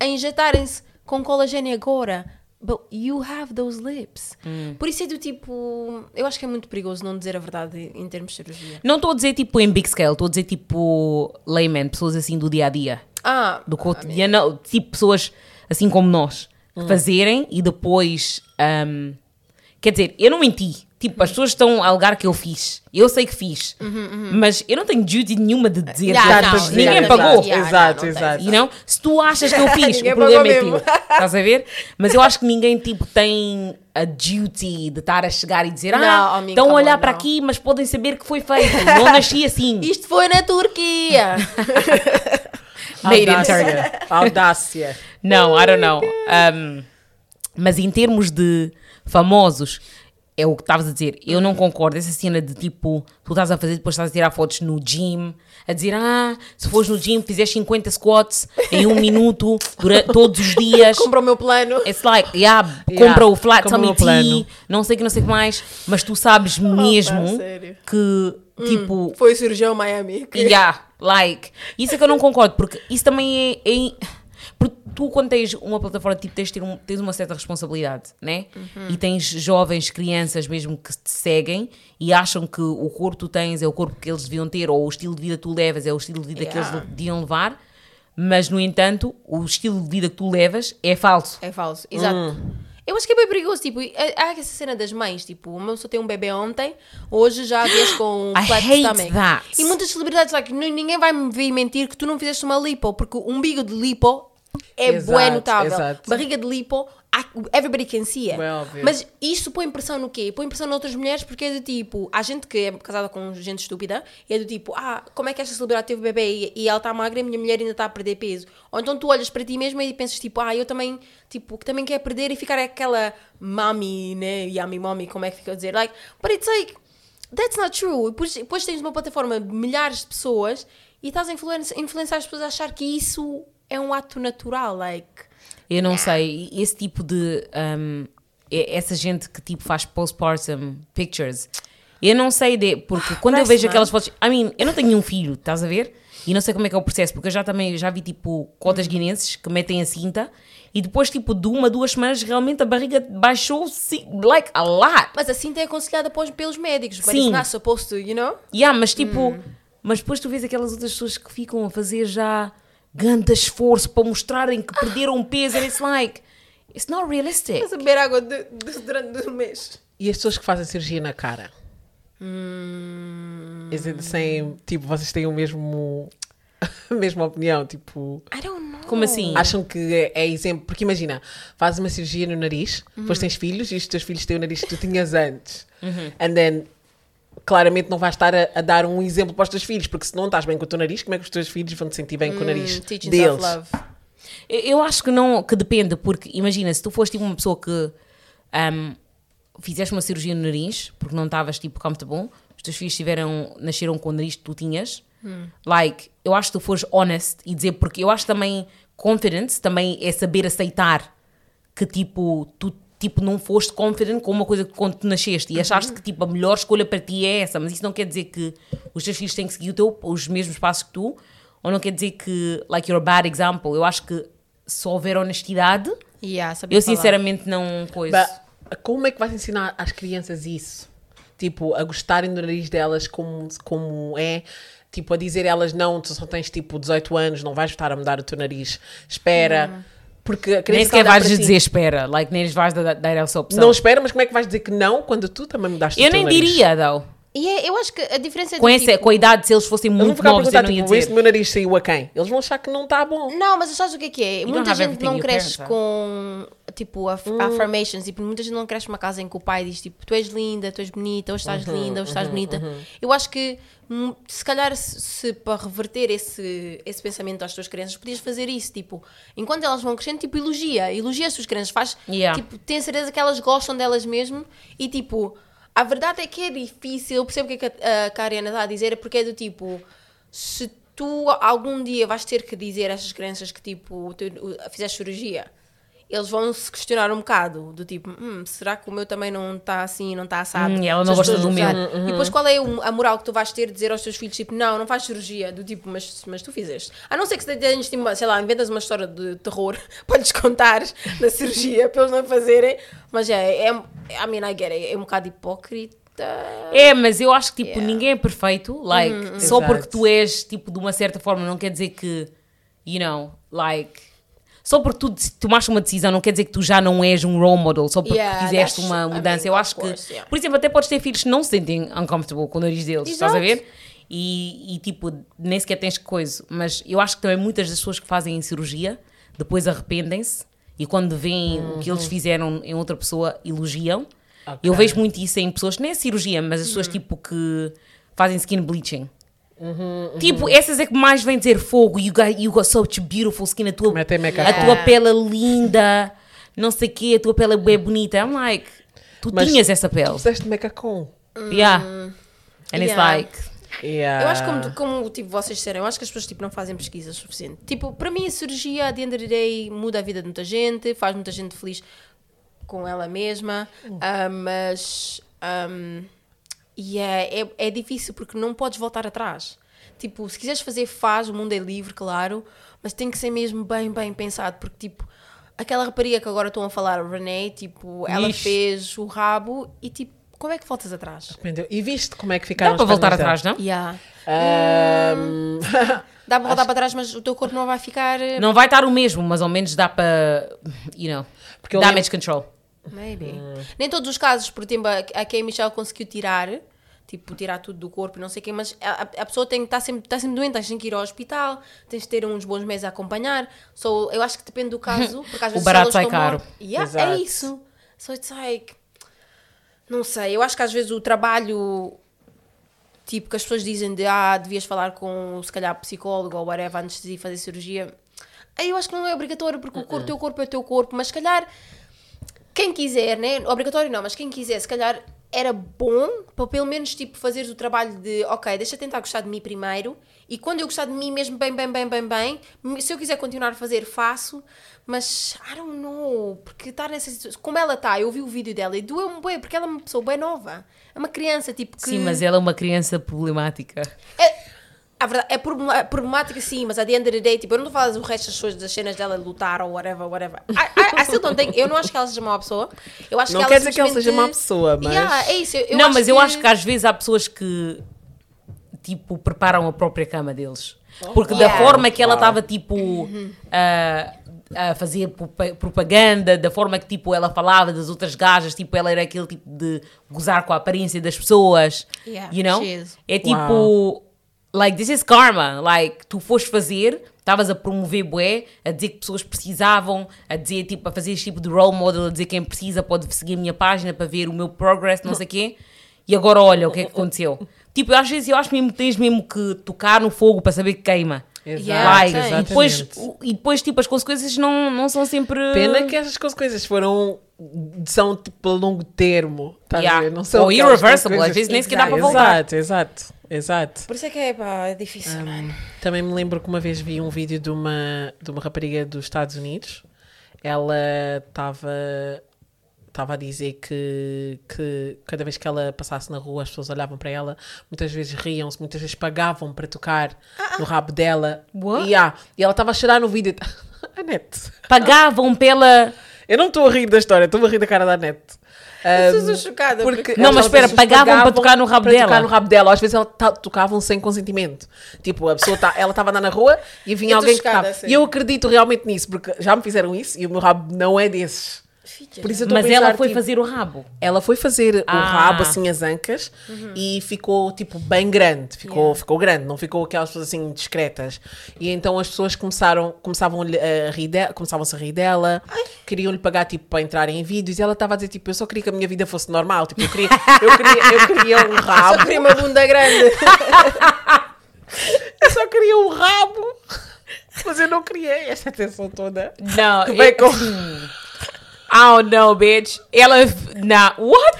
Speaker 3: a injetarem-se com colagênio agora. But you have those lips.
Speaker 2: Hum.
Speaker 3: Por isso é do tipo, eu acho que é muito perigoso não dizer a verdade em termos de cirurgia.
Speaker 2: Não estou a dizer tipo em big scale, estou a dizer tipo layman, pessoas assim do dia a dia,
Speaker 3: Ah,
Speaker 2: do cotidiano, tipo pessoas assim como nós,
Speaker 3: Hum.
Speaker 2: fazerem e depois. um, quer dizer, eu não menti. Tipo, as pessoas estão a alegar que eu fiz. Eu sei que fiz. Mas eu não tenho duty nenhuma de dizer
Speaker 3: Uhum, Yeah,
Speaker 2: que
Speaker 3: não, não,
Speaker 2: Ninguém
Speaker 3: não,
Speaker 2: pagou.
Speaker 3: não, yeah,
Speaker 1: exato,
Speaker 3: não, não
Speaker 1: exato.
Speaker 2: You know? Se tu achas que eu fiz, o problema é teu. Estás a ver? Mas eu acho que ninguém tipo, tem a duty de estar a chegar e dizer
Speaker 3: Não,
Speaker 2: ah,
Speaker 3: amigo,
Speaker 2: estão a olhar
Speaker 3: on,
Speaker 2: para
Speaker 3: não.
Speaker 2: aqui, mas podem saber que foi feito. Não nasci assim.
Speaker 3: isto foi na Turquia.
Speaker 2: Made in
Speaker 1: Audácia.
Speaker 2: Turkey.
Speaker 1: Audácia.
Speaker 2: Não, I don't know. Um, mas em termos de famosos, é o que estavas a dizer. Eu não concordo. Essa cena de tipo, tu estás a fazer, depois estás a tirar fotos no gym, a dizer, ah, se fores no gym, fizeste 50 squats em um minuto, durante, todos os dias.
Speaker 3: Compra o meu plano.
Speaker 2: It's like, yeah,
Speaker 1: Yeah,
Speaker 2: compra o flat tummy tea, não sei o que, não sei o que mais, mas tu sabes mesmo que, tipo,
Speaker 3: Foi o cirurgião Miami. que-
Speaker 2: Yeah, like. Isso é que eu não concordo, porque isso também é. é- porque tu, quando tens uma plataforma, tipo, tens, ter um- tens uma certa responsabilidade, né? E tens jovens, crianças mesmo que te seguem e acham que o corpo que tu tens é o corpo que eles deviam ter, ou o estilo de vida que tu levas é o estilo de vida que
Speaker 3: Yeah.
Speaker 2: eles deviam levar, mas no entanto, o estilo de vida que tu levas é falso.
Speaker 3: É falso, exato. Eu acho que é bem perigoso, tipo, há essa cena das mães, tipo, uma pessoa tem um bebê ontem, hoje já vês com um flat stomach.
Speaker 2: that.
Speaker 3: E muitas celebridades, like, ninguém vai me vir mentir que tu não fizeste uma lipo, porque o umbigo de lipo é
Speaker 1: Exato,
Speaker 3: bué notável.
Speaker 1: exato.
Speaker 3: Barriga de lipo, everybody can see it. Mas isto põe pressão no quê? Põe pressão noutras mulheres porque é do tipo, há gente que é casada com gente estúpida e é do tipo, ah, como é que esta celebridade teve bebê e, ela está magra e a minha mulher ainda está a perder peso? Ou então tu olhas para ti mesma e pensas tipo, ah, eu também, tipo, que também quer perder e ficar aquela mami, né? Yummy mommy, como é que fica a dizer? Like, but it's like, that's not true. E depois, depois tens uma plataforma de milhares de pessoas e estás a influen- influenciar as pessoas a achar que isso é um ato natural, like...
Speaker 2: Eu não sei, esse tipo de. um, essa gente que tipo faz postpartum pictures. Eu não sei de. Porque quando eu
Speaker 3: Parece,
Speaker 2: vejo
Speaker 3: não
Speaker 2: aquelas fotos. I mean, eu não tenho nenhum filho, estás a ver? E não sei como é que é o processo, porque eu já também já vi tipo cotas guinenses que metem a cinta e depois, tipo, de uma, duas semanas, realmente a barriga baixou like a lot.
Speaker 3: Mas a cinta é aconselhada pelos médicos, but
Speaker 2: Sim.
Speaker 3: it's not supposed to, you know?
Speaker 2: Yeah, mas tipo, mas depois tu vês aquelas outras pessoas que ficam a fazer já grande esforço para mostrarem que perderam peso, and it's like, it's not realistic.
Speaker 3: Estás a beber água de, de- durante um mês.
Speaker 1: E as pessoas que fazem cirurgia na cara? Is it the same? Tipo, vocês têm o mesmo. a mesma opinião? Tipo,
Speaker 3: I don't know.
Speaker 2: Como assim?
Speaker 1: acham que é, é exemplo? Porque imagina, fazes uma cirurgia no nariz, depois tens filhos e os teus filhos têm o nariz que tu tinhas antes. And then, claramente, não vais estar a, a dar um exemplo para os teus filhos, porque se não estás bem com o teu nariz, como é que os teus filhos vão te sentir bem com o nariz
Speaker 3: Hum, teaching
Speaker 1: deles?
Speaker 3: self-love.
Speaker 2: Eu eu acho que não, que depende, porque imagina, se tu foste tipo uma pessoa que ahm, fizeste uma cirurgia no nariz, porque não estavas tipo comfortable, os teus filhos tiveram, nasceram com o nariz que tu tinhas, like, eu acho que tu fores honest e dizer, porque eu acho também confidence também é saber aceitar que tipo, tu tipo, não foste confident com uma coisa que quando tu nasceste e achaste que tipo, a melhor escolha para ti é essa, mas isso não quer dizer que os teus filhos têm que seguir o teu, os mesmos passos que tu, ou não quer dizer que, like, you're a bad example. Eu acho que se houver honestidade,
Speaker 3: Yeah,
Speaker 2: eu
Speaker 3: falar.
Speaker 2: sinceramente não coisa.
Speaker 1: Como é que vais ensinar às crianças isso? Tipo, a gostarem do nariz delas como, como é. Tipo, a dizer elas, não, tu só tens tipo 18 anos, não vais estar a mudar o teu nariz. Espera. Porque a criança
Speaker 2: Nem sequer vais lhe
Speaker 1: ti.
Speaker 2: dizer espera, like, nem vais dar, essa opção.
Speaker 1: Não espera, mas como é que vais dizer que não quando tu também mudaste
Speaker 2: eu
Speaker 1: o teu
Speaker 2: nem
Speaker 1: nariz?
Speaker 2: diria, though.
Speaker 3: E é- eu acho que a diferença é
Speaker 2: Com,
Speaker 3: do
Speaker 2: essa,
Speaker 3: tipo-
Speaker 2: com a idade, se eles fossem muito novos, eu não ia
Speaker 1: tipo, esse
Speaker 2: dizer.
Speaker 1: meu nariz saiu a quem? Eles vão achar que não está bom.
Speaker 3: Não, mas sabes o que é que é?
Speaker 2: don't
Speaker 3: muita gente não cresce
Speaker 2: parents have.
Speaker 3: com, tipo, af- affirmations. Tipo, muita gente não cresce numa casa em que o pai diz, tipo, tu és linda, tu és bonita, ou estás linda, ou estás bonita. Eu acho que, hum, se calhar, se, se para reverter esse, esse pensamento às tuas crianças, podias fazer isso, tipo, enquanto elas vão crescendo, tipo, elogia. Elogia as tuas crianças. Faz,
Speaker 2: Yeah.
Speaker 3: tipo, tem certeza que elas gostam delas mesmo e, tipo... A verdade é que é difícil, eu percebo o que é a, a Kariana está a dizer, porque é do tipo, se tu algum dia vais ter que dizer a estas crianças que tipo, tu fizeste cirurgia, eles vão se questionar um bocado, do tipo, hum, será que o meu também não está assim, não está assado?
Speaker 2: Hum, e ela não gosta do meu.
Speaker 3: gostarem. E depois qual é a moral que tu vais ter de dizer aos teus filhos, tipo, não, não faz cirurgia, do tipo, mas, mas tu fizeste. A não ser que tenhas, tipo, sei lá, inventas uma história de terror para lhes contar da cirurgia, para eles não fazerem, mas é, é, I mean, I get it, é um bocado hipócrita.
Speaker 2: É, mas eu acho que tipo,
Speaker 3: Yeah.
Speaker 2: ninguém é perfeito. Like, só
Speaker 1: Exato.
Speaker 2: porque tu és tipo de uma certa forma não quer dizer que, you know, like. Só porque tu tomaste uma decisão não quer dizer que tu já não és um role model, só porque
Speaker 3: Yeah,
Speaker 2: fizeste uma
Speaker 3: I
Speaker 2: mudança.
Speaker 3: mean,
Speaker 2: eu acho
Speaker 3: course,
Speaker 2: que,
Speaker 3: yeah.
Speaker 2: por exemplo, até podes ter filhos que não se sentem uncomfortable com o nariz deles, estás a
Speaker 3: Exato.
Speaker 2: ver? E, e, tipo, nem sequer tens coisa. Mas eu acho que também muitas das pessoas que fazem cirurgia depois arrependem-se e quando veem o que eles fizeram em outra pessoa elogiam.
Speaker 1: Ok.
Speaker 2: Eu vejo muito isso em pessoas, nem é cirurgia, mas as pessoas tipo que fazem skin bleaching. Tipo, essas é que mais vêm dizer fogo. You got, you got such beautiful skin. A tua, a tua pele é linda. Não sei o quê. A tua pele é bem bonita. I'm like, tu
Speaker 1: Mas-
Speaker 2: tinhas essa pele.
Speaker 1: Tu fizeste macacão.
Speaker 2: Yeah. And it's
Speaker 3: Yeah.
Speaker 2: like,
Speaker 1: Yeah.
Speaker 3: Eu acho que como, como tipo, vocês disseram, eu acho que as pessoas tipo, não fazem pesquisa suficiente. Tipo, para mim a cirurgia, a the end of the day, muda a vida de muita gente, faz muita gente feliz com ela mesma, ah, mas um, e é, é, é difícil porque não podes voltar atrás. Tipo, se quiseres fazer, faz, o mundo é livre, claro, mas tem que ser mesmo bem, bem pensado, porque tipo, aquela rapariga que agora estão a falar, a Renee, tipo, ela
Speaker 2: Ixi.
Speaker 3: fez o rabo e tipo, como é que voltas atrás?
Speaker 1: E viste como é que ficaram
Speaker 2: dá para voltar atrás, não?
Speaker 3: Yeah.
Speaker 1: Ahm,
Speaker 3: Dá para voltar para trás, mas o teu corpo não vai ficar. eh,
Speaker 2: Não vai estar o mesmo, mas ao menos dá para, you know,
Speaker 1: Porque
Speaker 2: damage control.
Speaker 3: Maybe. Nem todos os casos, por exemplo, a Kay Michelle conseguiu tirar tipo, tirar tudo do corpo não sei o quê, mas a, a- pessoa tem que estar sempre, tá sempre doente, tens que ir ao hospital, tens de ter uns bons meses a acompanhar. So, eu acho que depende do caso, porque às vezes
Speaker 2: barato
Speaker 3: elas
Speaker 2: sai caro.
Speaker 3: Yeah, é isso. So it's like. Não sei, eu acho que às vezes o trabalho tipo que as pessoas dizem de ah, devias falar com se calhar psicólogo ou whatever antes de fazer cirurgia. Aí eu acho que não é obrigatório porque o corpo, teu corpo é o teu corpo, mas se calhar quem quiser, né? Obrigatório não, mas quem quiser, se calhar era bom para pelo menos tipo fazeres o trabalho de ok, deixa tentar gostar de mim primeiro e quando eu gostar de mim mesmo bem, bem, bem, bem, bem, se eu quiser continuar a fazer, faço, mas I don't know, porque estar nessa situação, como ela está, eu vi o vídeo dela e doeu-me bem, porque ela é uma pessoa bem nova, é uma criança tipo que.
Speaker 2: Sim, mas ela é uma criança problemática.
Speaker 3: É, a verdade, é problema- problemática sim, mas at the end of the day, tipo, eu não estou a falar do resto das coisas, das cenas dela lutar ou whatever, whatever. I, I, I still don't think, eu não acho que ela seja uma pessoa. Eu acho
Speaker 1: Não
Speaker 3: que
Speaker 1: quer
Speaker 3: ela
Speaker 1: dizer que ela seja
Speaker 3: simplesmente-
Speaker 1: má pessoa, mas-
Speaker 3: Yeah, é isso. Eu, eu
Speaker 2: não,
Speaker 3: acho
Speaker 2: mas eu
Speaker 3: que-
Speaker 2: acho que às vezes há pessoas que tipo preparam a própria cama deles. Porque
Speaker 3: Yeah.
Speaker 2: da forma que ela estava tipo a, a fazer propa- propaganda, da forma que tipo ela falava das outras gajas, tipo ela era aquele tipo de gozar com a aparência das pessoas,
Speaker 3: Yeah,
Speaker 2: you know? É tipo like this is karma, like tu foste fazer Estavas a promover bué, a dizer que pessoas precisavam, a dizer, tipo, a fazer este tipo de role model, a dizer quem precisa pode seguir a minha página para ver o meu progress, não sei o quê. E agora olha o que é que aconteceu. Tipo, às vezes eu acho mesmo que tens mesmo que tocar no fogo para saber que queima.
Speaker 1: Exato,
Speaker 2: Like, e, depois, e depois, tipo, as consequências não, não são sempre.
Speaker 1: Pena que essas coisas foram. são tipo a longo termo. Tá
Speaker 2: Yeah.
Speaker 1: a ver? Não são
Speaker 2: Ou irreversible, às vezes nem sequer dá para voltar.
Speaker 1: Exato, exato, exato.
Speaker 3: Por isso é que é, pá, é difícil, mano.
Speaker 1: Também me lembro que uma vez vi um vídeo de uma, de uma rapariga dos Estados Unidos. Ela estava estava a dizer que, que cada vez que ela passasse na rua as pessoas olhavam para ela, muitas vezes riam-se, muitas vezes pagavam para tocar no rabo dela.
Speaker 2: What?
Speaker 1: E, ah, e ela estava a chorar no vídeo. A net.
Speaker 2: Pagavam pela.
Speaker 1: Eu não estou a rir da história, estou a rir da cara da net.
Speaker 3: Eu sou chocada.
Speaker 1: porque
Speaker 2: Não,
Speaker 1: elas
Speaker 2: mas espera,
Speaker 1: vezes
Speaker 2: pagavam para tocar no rabo
Speaker 1: para
Speaker 2: dela?
Speaker 1: tocar no rabo dela. Às vezes ela tocavam sem consentimento. Tipo, a pessoa tá, ela estava na rua e vinha alguém que
Speaker 3: chocada,
Speaker 1: tocava.
Speaker 3: sim.
Speaker 1: E eu acredito realmente nisso, porque já me fizeram isso e o meu rabo não é desses. Por isso eu
Speaker 2: Mas ela
Speaker 1: pensar,
Speaker 2: foi
Speaker 1: tipo,
Speaker 2: fazer o rabo.
Speaker 1: Ela foi fazer o
Speaker 2: Ah.
Speaker 1: rabo, assim, as ancas, e ficou, tipo, bem grande. Ficou,
Speaker 3: Yeah.
Speaker 1: ficou grande, não ficou aquelas pessoas, assim, discretas. E então as pessoas começaram, começavam a rir dela, começavam-se a rir dela, queriam-lhe pagar, tipo, para entrar em vídeos, e ela estava a dizer, tipo, eu só queria que a minha vida fosse normal. Tipo, eu queria, eu queria, eu queria um
Speaker 3: Só
Speaker 1: rabo.
Speaker 3: queria uma bunda grande.
Speaker 1: Eu só queria um rabo. Mas eu não criei esta atenção toda.
Speaker 2: Não,
Speaker 1: Bem,
Speaker 2: eu-
Speaker 1: com-
Speaker 2: I don't know, bitch. Ela. Não, what?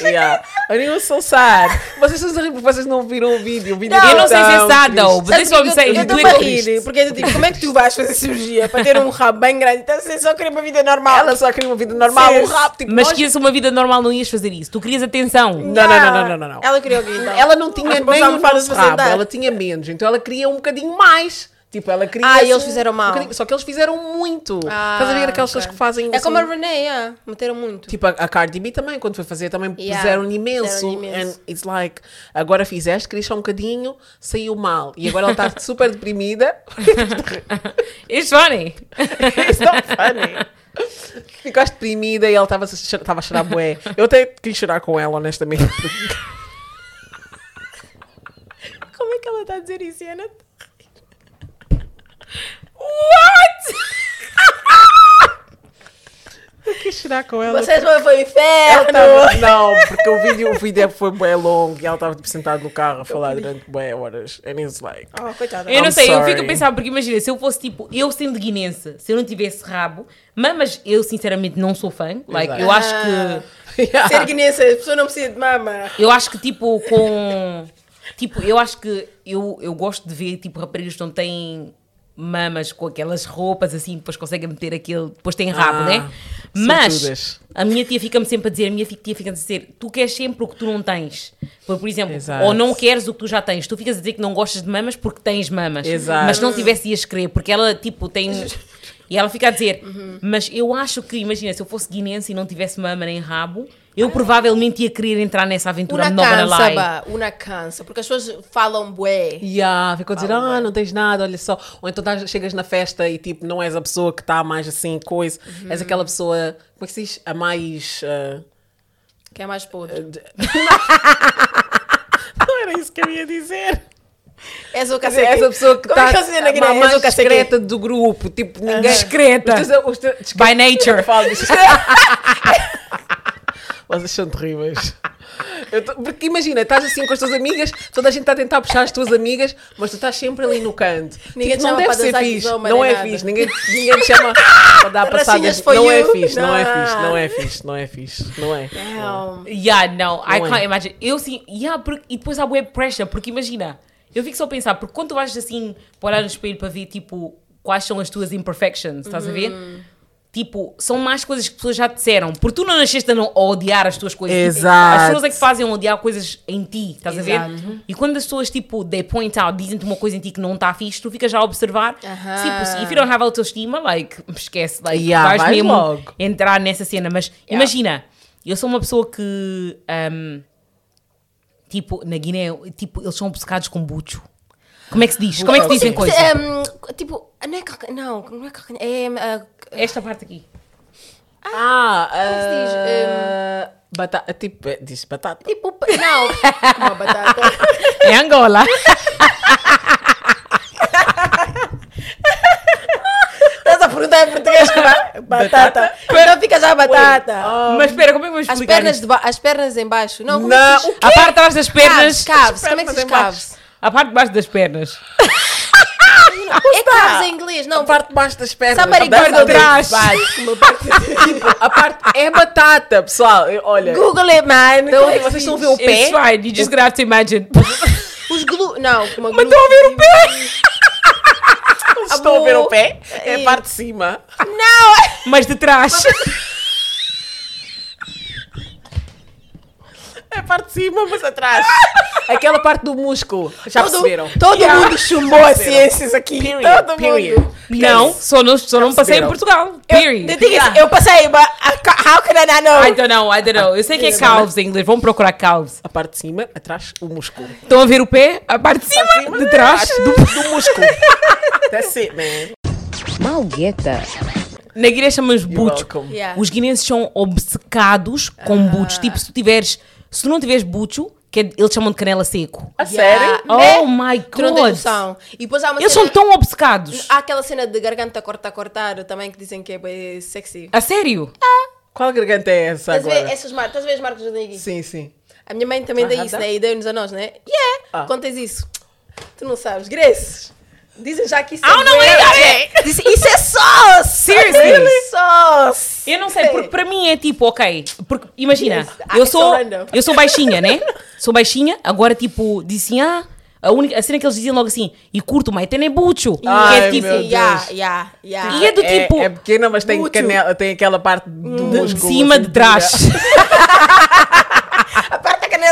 Speaker 1: Yeah. Mean, it was so sad. Vocês vocês não viram o vídeo. O vídeo
Speaker 2: eu
Speaker 1: era
Speaker 2: não sei se é sad, though, but this is what I'm saying.
Speaker 3: Eu estou a rir, porque é do tipo, como é que tu vais fazer cirurgia para ter um rabo bem grande? Então você só queria uma vida normal.
Speaker 1: Ela só queria uma vida normal,
Speaker 3: Sim.
Speaker 1: um rabo. Tipo,
Speaker 2: Mas
Speaker 1: nós-
Speaker 2: que isso uma vida normal não ias fazer isso. Tu querias atenção.
Speaker 1: Não, não, não, não, não, não, não.
Speaker 3: Ela queria o então?
Speaker 1: Ela não tinha nem
Speaker 3: não de
Speaker 1: rabo, ela tinha menos. Então ela queria um bocadinho mais. Tipo, ela queria.
Speaker 3: Ah, eles
Speaker 1: assim,
Speaker 3: fizeram mal.
Speaker 1: um Só que eles fizeram muito. Estás a ver aquelas pessoas
Speaker 3: ok.
Speaker 1: que fazem.
Speaker 3: É
Speaker 1: assim,
Speaker 3: como a Renee, yeah. meteram muito.
Speaker 1: Tipo, a, a Cardi B também, quando foi fazer, também
Speaker 3: Yeah,
Speaker 1: puseram imenso.
Speaker 3: fizeram imenso.
Speaker 1: And it's like, agora fizeste, querias só um bocadinho, saiu mal. E agora ela está super deprimida.
Speaker 2: It's funny.
Speaker 1: It's not funny. Ficaste deprimida e ela estava a cho- estava a chorar bué. Eu até quis chorar com ela, honestamente.
Speaker 3: Como é que ela está a dizer isso, Ana?
Speaker 2: What?
Speaker 1: Eu quis chorar com ela.
Speaker 3: Vocês vão para o
Speaker 1: Ela
Speaker 3: inferno!
Speaker 1: tava- não, porque o vídeo, o vídeo foi bué longo e ela estava tipo, sentada no carro a falar durante bué horas. And it's like...
Speaker 3: Oh, coitada.
Speaker 2: Eu não
Speaker 1: I'm
Speaker 2: sei, eu
Speaker 1: sorry.
Speaker 2: fico a pensar, porque imagina, se eu fosse tipo, eu sendo guinense, se eu não tivesse rabo, mas, mas eu sinceramente não sou fã, like, eu acho que.
Speaker 3: Ah. Ser guinense, a pessoa não precisa de mama.
Speaker 2: Eu acho que tipo com. Tipo, eu acho que eu, eu gosto de ver tipo raparigas que não têm mamas com aquelas roupas assim, depois conseguem meter aquele. Depois têm rabo,
Speaker 1: Ah,
Speaker 2: né? Mas a minha tia fica-me sempre a dizer, a minha tia fica-me a dizer, tu queres sempre o que tu não tens. Por, por exemplo,
Speaker 1: Exato.
Speaker 2: ou não queres o que tu já tens. Tu ficas a dizer que não gostas de mamas porque tens mamas.
Speaker 1: Exato.
Speaker 2: Mas não tivesse ias querer, porque ela tipo tem. E ela fica a dizer,
Speaker 1: Uhum.
Speaker 2: mas eu acho que, imagina, se eu fosse guinense e não tivesse mama nem rabo, eu provavelmente ia querer entrar nessa aventura. Not gonna
Speaker 3: cansa,
Speaker 2: lie.
Speaker 3: ba. Una cansa. Porque as pessoas falam bué.
Speaker 1: Yeah, ficou a dizer, ah, não tens nada, olha só. Ou então tás- chegas na festa e tipo, não és a pessoa que está mais assim, coisa. És aquela pessoa, como é que se diz? A mais. ah,
Speaker 3: Que é mais podre.
Speaker 1: de- Era isso que eu ia dizer.
Speaker 3: És o
Speaker 1: dizer,
Speaker 3: cacete.
Speaker 1: essa pessoa que
Speaker 3: é
Speaker 1: está
Speaker 3: na Guiné?
Speaker 1: a mais
Speaker 3: És o cacete.
Speaker 1: discreta do grupo. Tipo, ninguém...
Speaker 2: Discreta.
Speaker 1: Os teus- os teus- discreta-
Speaker 2: By nature.
Speaker 1: Vocês são terríveis. Tô- porque imagina, estás assim com as tuas amigas, toda a gente está a tentar puxar as tuas amigas, mas tu estás sempre ali no canto.
Speaker 3: Ninguém te
Speaker 1: não
Speaker 3: chama
Speaker 1: deve
Speaker 3: para
Speaker 1: ser fixe. Não é
Speaker 3: nada.
Speaker 1: fixe. Ninguém, ninguém te chama para dar passadas. Não é fixe, não é
Speaker 3: Não.
Speaker 1: fixe, não é fixe, não é fixe, não é.
Speaker 3: Não.
Speaker 2: Yeah, não, I
Speaker 1: é.
Speaker 2: can't imagine. Eu sim, yeah, porque, e depois há web pressure, porque imagina, eu fico só a pensar, porque quando tu vais assim para olhar no espelho para ver tipo quais são as tuas imperfections, estás a ver? Tipo, são mais coisas que pessoas já te disseram, porque tu não nasceste a, não, a odiar as tuas coisas. Tipo,
Speaker 1: Exato.
Speaker 2: As pessoas é que fazem odiar coisas em ti, estás a ver?
Speaker 3: Exato.
Speaker 2: E quando as pessoas, tipo, they point out, dizem-te uma coisa em ti que não está fixe, tu ficas já a observar.
Speaker 3: Aham.
Speaker 2: Tipo, se if you don't have autoestima, like, esquece, like,
Speaker 1: Yeah,
Speaker 2: vais
Speaker 1: vais
Speaker 2: mesmo
Speaker 1: logo.
Speaker 2: entrar nessa cena. Mas imagina, eu sou uma pessoa que, um, tipo, na Guiné, tipo, eles são obcecados com bucho. Como é que se diz? Como é que se dizem
Speaker 1: Sim.
Speaker 2: coisa?
Speaker 3: Um, tipo, não é calcanhar. Não, não é calcanhar. É. ah,
Speaker 2: Esta parte aqui.
Speaker 1: Ah,
Speaker 3: se diz?
Speaker 1: ah, batata, tipo, é, diz batata.
Speaker 3: tipo. Não, uma batata.
Speaker 2: É Angola.
Speaker 3: Estás a perguntar em português como é? Batata. Então fica já a batata.
Speaker 2: Mas espera, como é que vamos
Speaker 3: As
Speaker 2: explicar
Speaker 3: pernas,
Speaker 2: isto?
Speaker 3: de ba- as pernas em baixo. Não, como
Speaker 1: Não,
Speaker 3: é que se diz?
Speaker 1: o
Speaker 2: A parte de trás das pernas.
Speaker 3: Caves, caves. Como é que se diz
Speaker 1: Pernas
Speaker 3: caves?
Speaker 2: A parte de baixo das pernas.
Speaker 3: É caves em inglês, não.
Speaker 1: A parte de baixo das pernas.
Speaker 3: Somebody
Speaker 1: a parte
Speaker 3: Google
Speaker 1: de
Speaker 2: trás.
Speaker 1: baixo. Tipo, a parte é batata, pessoal. Olha.
Speaker 3: Google it, man.
Speaker 1: Então,
Speaker 3: é
Speaker 1: vocês estão a ver o pé?
Speaker 2: It's fine, you just have to imagine.
Speaker 3: Os glu... Não, uma
Speaker 2: Mas estão a ver o pé?
Speaker 1: Estão a ver o pé? É a parte de cima.
Speaker 3: Não!
Speaker 2: Mas de trás.
Speaker 1: É a parte de cima, mas atrás. Aquela parte do músculo. Já
Speaker 3: todo,
Speaker 1: perceberam?
Speaker 3: Todo
Speaker 1: Yeah.
Speaker 3: mundo chumbou as ciências aqui.
Speaker 1: Period,
Speaker 3: todo
Speaker 1: period.
Speaker 3: mundo.
Speaker 2: Não, só não, só não passei em? Portugal.
Speaker 3: Eu,
Speaker 2: Period.
Speaker 3: thing is, eu passei, but how can I not know?
Speaker 2: I don't know, I don't know. Eu sei que é calves em inglês. Vamos procurar calves.
Speaker 1: A parte de cima, atrás, o músculo.
Speaker 2: Estão a ver o pé? A parte de cima, de trás.
Speaker 1: Do, do músculo. That's it, man.
Speaker 4: Malgueta.
Speaker 2: Na Guiné chamamos
Speaker 1: welcome.
Speaker 3: Yeah.
Speaker 2: Os guineenses são obcecados com buchos. Tipo, se tu tiveres... Se tu não tiveres bucho, que é- eles chamam de canela seco.
Speaker 1: A
Speaker 3: Yeah.
Speaker 1: sério?
Speaker 2: Oh
Speaker 3: Né?
Speaker 2: my
Speaker 3: Tu não tens
Speaker 2: God.
Speaker 3: noção. E depois há uma
Speaker 2: Eles
Speaker 3: cena...
Speaker 2: são tão obcecados.
Speaker 3: Há aquela cena de garganta cortar, cortar também que dizem que é bem sexy.
Speaker 2: A sério?
Speaker 1: Qual garganta é essa
Speaker 3: Estás a ver essas marcas? Estás a ver as marcas tenho aqui?
Speaker 1: Sim, sim.
Speaker 3: A minha mãe também dá
Speaker 1: Ah,
Speaker 3: isso, né? E deu-nos a nós, né? Yeah!
Speaker 1: Ah.
Speaker 3: Contas isso. Tu não sabes. Grace! Dizem já que isso
Speaker 2: Ah,
Speaker 3: é
Speaker 2: não é,
Speaker 3: Dizem, Isso é sauce!
Speaker 2: Seriously?
Speaker 3: Sauce!
Speaker 2: Eu não sei, porque para mim é tipo, ok, porque imagina,
Speaker 3: Yes, I
Speaker 2: eu sou,
Speaker 3: surrender.
Speaker 2: eu sou baixinha, né? Sou baixinha, agora tipo, dizem, ah, a, única, a cena que eles diziam logo assim, e curto, mas tem é bucho, que
Speaker 1: Ai,
Speaker 2: é tipo,
Speaker 3: yeah, yeah, yeah.
Speaker 2: E é do
Speaker 1: é,
Speaker 2: tipo-
Speaker 1: É pequena, mas tem, canela, tem aquela parte do
Speaker 2: de
Speaker 1: músculo.
Speaker 2: cima,
Speaker 1: assim,
Speaker 2: de trás.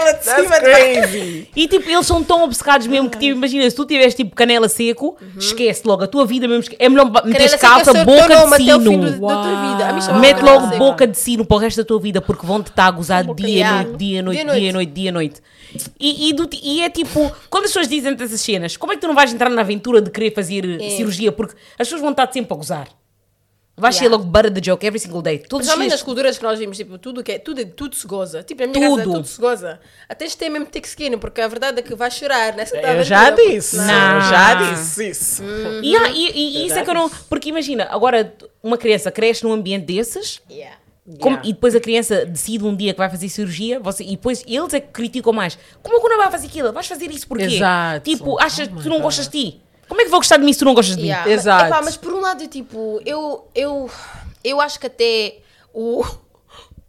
Speaker 3: Canela de
Speaker 1: That's
Speaker 3: cima. de-
Speaker 1: crazy.
Speaker 2: E tipo, eles são tão obcecados mesmo que tipo, imagina, se tu tiveres tipo canela seco, esquece logo, a tua vida mesmo, é melhor meter
Speaker 3: Canela
Speaker 2: calça,
Speaker 3: é
Speaker 2: boca de sino.
Speaker 3: do- da
Speaker 2: Mete logo
Speaker 3: seca.
Speaker 2: boca de sino para o resto da tua vida, porque vão-te estar a gozar dia,
Speaker 3: Yeah.
Speaker 2: noite, dia, noite,
Speaker 3: Dia,
Speaker 2: dia, noite, dia, noite. E, e, do e é tipo, quando as pessoas dizem essas cenas, como é que tu não vais entrar na aventura de querer fazer
Speaker 3: É.
Speaker 2: cirurgia? Porque as pessoas vão estar sempre a gozar. Vais ser
Speaker 3: Yeah.
Speaker 2: logo butter the joke every single day. Todos os
Speaker 3: Principalmente nas culturas que nós vimos, tipo, tudo, que é, tudo, tudo se goza. Tipo, na minha casa
Speaker 2: Tudo.
Speaker 3: tudo se goza. Até de ter mesmo thick skin, porque a verdade é que vais chorar nessa
Speaker 1: Eu já disse.
Speaker 2: Não.
Speaker 1: Eu já disse isso.
Speaker 2: E, há- e- e- e isso é que eu não. Porque imagina, agora uma criança cresce num ambiente desses.
Speaker 3: Yeah.
Speaker 2: como-
Speaker 1: Yeah.
Speaker 2: e depois a criança decide um dia que vai fazer cirurgia você, e depois eles é que criticam mais. Como é que não vai fazer aquilo? Vais fazer isso porquê?
Speaker 1: Exato.
Speaker 2: Tipo, achas que tu não gostas de ti? Como é que vou gostar de mim se tu não gostas de mim?
Speaker 3: Yeah.
Speaker 1: Exato.
Speaker 3: Mas, epá, mas por um lado, tipo, eu, eu, eu acho que até o,